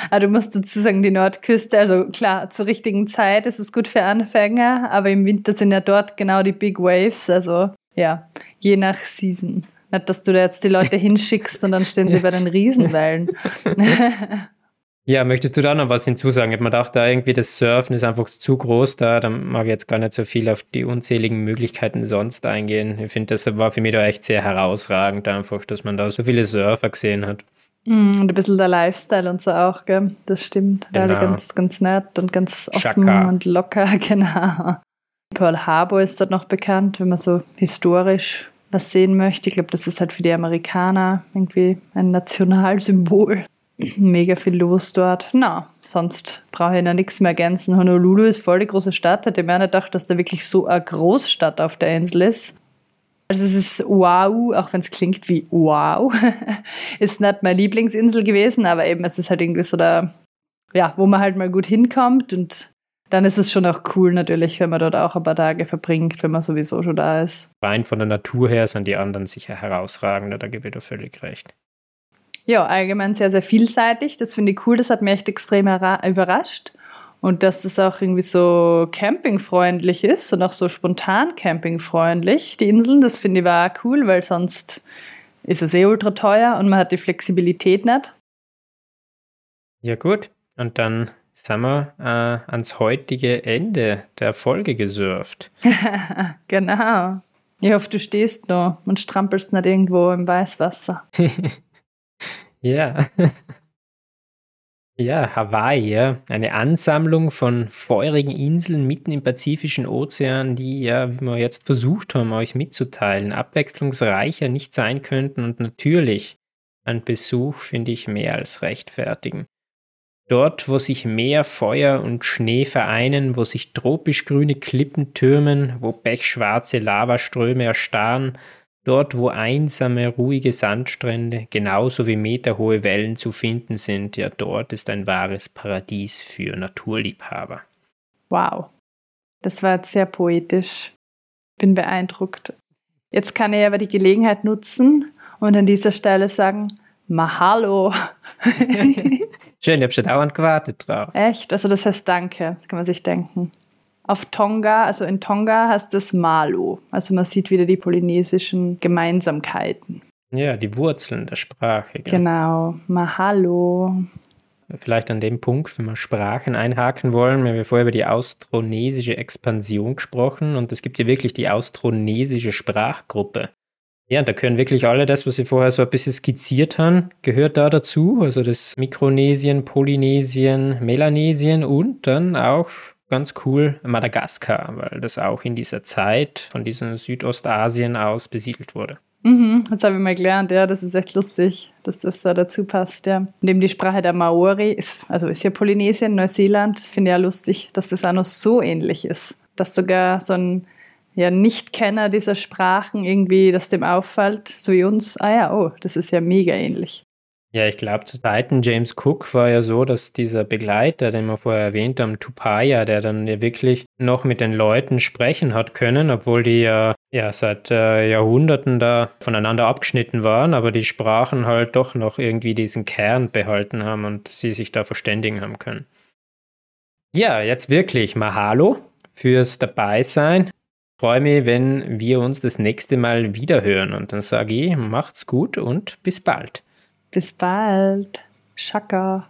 aber du musst dazu sagen, die Nordküste, also klar, zur richtigen Zeit ist es gut für Anfänger, aber im Winter sind ja dort genau die Big Waves, also ja, je nach Season. Nicht, dass du da jetzt die Leute hinschickst und dann stehen sie bei den Riesenwellen. Ja, möchtest du da noch was hinzusagen? Ich habe mir gedacht, da irgendwie das Surfen ist einfach zu groß da, dann mag ich jetzt gar nicht so viel auf die unzähligen Möglichkeiten sonst eingehen. Ich finde, das war für mich da echt sehr herausragend einfach, dass man da so viele Surfer gesehen hat. Mm, und ein bisschen der Lifestyle und so auch, gell? Das stimmt. Genau. Alle ganz, ganz nett und ganz offen Chaka. und locker, genau. Pearl Harbor ist dort noch bekannt, wenn man so historisch was sehen möchte. Ich glaube, das ist halt für die Amerikaner irgendwie ein Nationalsymbol. Mega viel los dort. Na, sonst brauche ich noch nichts mehr ergänzen. Honolulu ist voll die große Stadt. Hätte ich mir nicht gedacht, dass da wirklich so eine Großstadt auf der Insel ist. Also es ist wow, auch wenn es klingt wie wow. ist nicht meine Lieblingsinsel gewesen, aber eben es ist halt irgendwie so da, ja, wo man halt mal gut hinkommt und dann ist es schon auch cool natürlich, wenn man dort auch ein paar Tage verbringt, wenn man sowieso schon da ist. Rein von der Natur her sind die anderen sicher herausragender, da gebe ich dir völlig recht. Ja, allgemein sehr, sehr vielseitig. Das finde ich cool, das hat mich echt extrem überrascht. Und dass es auch irgendwie so campingfreundlich ist und auch so spontan campingfreundlich, die Inseln, das finde ich war cool, weil sonst ist es eh ultra teuer und man hat die Flexibilität nicht. Ja, gut. Und dann sind wir äh, ans heutige Ende der Folge gesurft. genau. Ich hoffe, du stehst noch und strampelst nicht irgendwo im Weißwasser. ja. Ja, Hawaii, eine Ansammlung von feurigen Inseln mitten im Pazifischen Ozean, die ja, wie wir jetzt versucht haben, euch mitzuteilen, abwechslungsreicher nicht sein könnten und natürlich ein Besuch finde ich mehr als rechtfertigen. Dort, wo sich Meer, Feuer und Schnee vereinen, wo sich tropisch grüne Klippen türmen, wo pechschwarze Lavaströme erstarren, dort, wo einsame, ruhige Sandstrände genauso wie meterhohe Wellen zu finden sind, ja, dort ist ein wahres Paradies für Naturliebhaber. Wow, das war jetzt sehr poetisch. Bin beeindruckt. Jetzt kann ich aber die Gelegenheit nutzen und an dieser Stelle sagen, Mahalo. Schön, ich habe schon dauernd gewartet drauf. Echt? Also das heißt Danke, kann man sich denken. Auf Tonga, also in Tonga heißt es Malo. Also man sieht wieder die polynesischen Gemeinsamkeiten. Ja, die Wurzeln der Sprache. Gell? Genau, Mahalo. Vielleicht an dem Punkt, wenn wir Sprachen einhaken wollen, wir haben vorher über die austronesische Expansion gesprochen und es gibt ja wirklich die austronesische Sprachgruppe. Ja, da können wirklich alle das, was Sie vorher so ein bisschen skizziert haben, gehört da dazu. Also das Mikronesien, Polynesien, Melanesien und dann auch ganz cool Madagaskar, weil das auch in dieser Zeit von diesem Südostasien aus besiedelt wurde. Mhm, das habe ich mal gelernt, ja, das ist echt lustig, dass das da dazu passt, ja. Neben die Sprache der Maori ist, also ist ja Polynesien, Neuseeland, finde ich ja lustig, dass das auch noch so ähnlich ist. Dass sogar so ein ja, Nicht-Kenner dieser Sprachen irgendwie, dass dem auffällt, so wie uns, ah ja, oh, das ist ja mega ähnlich. Ja, ich glaube, zu Zeiten James Cook war ja so, dass dieser Begleiter, den wir vorher erwähnt haben, Tupaya, der dann ja wirklich noch mit den Leuten sprechen hat können, obwohl die ja, ja seit äh, Jahrhunderten da voneinander abgeschnitten waren, aber die Sprachen halt doch noch irgendwie diesen Kern behalten haben und sie sich da verständigen haben können. Ja, jetzt wirklich Mahalo fürs Dabeisein freue mich, wenn wir uns das nächste Mal wieder hören. Und dann sage ich, macht's gut und bis bald. Bis bald. Schaka.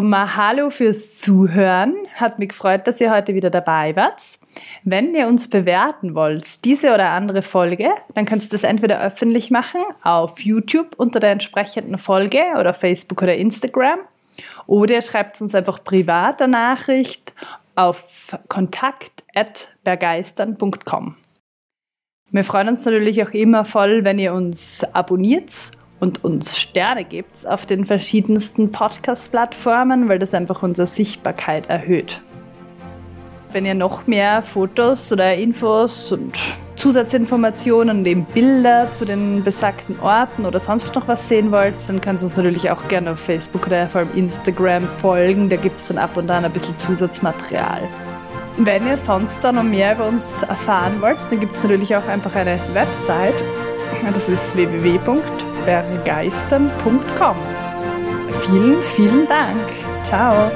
Mahalo fürs Zuhören. Hat mich gefreut, dass ihr heute wieder dabei wart. Wenn ihr uns bewerten wollt, diese oder andere Folge, dann könnt ihr das entweder öffentlich machen auf YouTube unter der entsprechenden Folge oder Facebook oder Instagram. Oder ihr schreibt uns einfach privat eine Nachricht auf kontakt.bergeistern.com. Wir freuen uns natürlich auch immer voll, wenn ihr uns abonniert und uns Sterne gibt auf den verschiedensten Podcast-Plattformen, weil das einfach unsere Sichtbarkeit erhöht. Wenn ihr noch mehr Fotos oder Infos und Zusatzinformationen und eben Bilder zu den besagten Orten oder sonst noch was sehen wollt, dann könnt ihr uns natürlich auch gerne auf Facebook oder vor allem Instagram folgen. Da gibt es dann ab und an ein bisschen Zusatzmaterial. Wenn ihr sonst noch mehr über uns erfahren wollt, dann gibt es natürlich auch einfach eine Website. Das ist www.bergeistern.com. Vielen, vielen Dank. Ciao.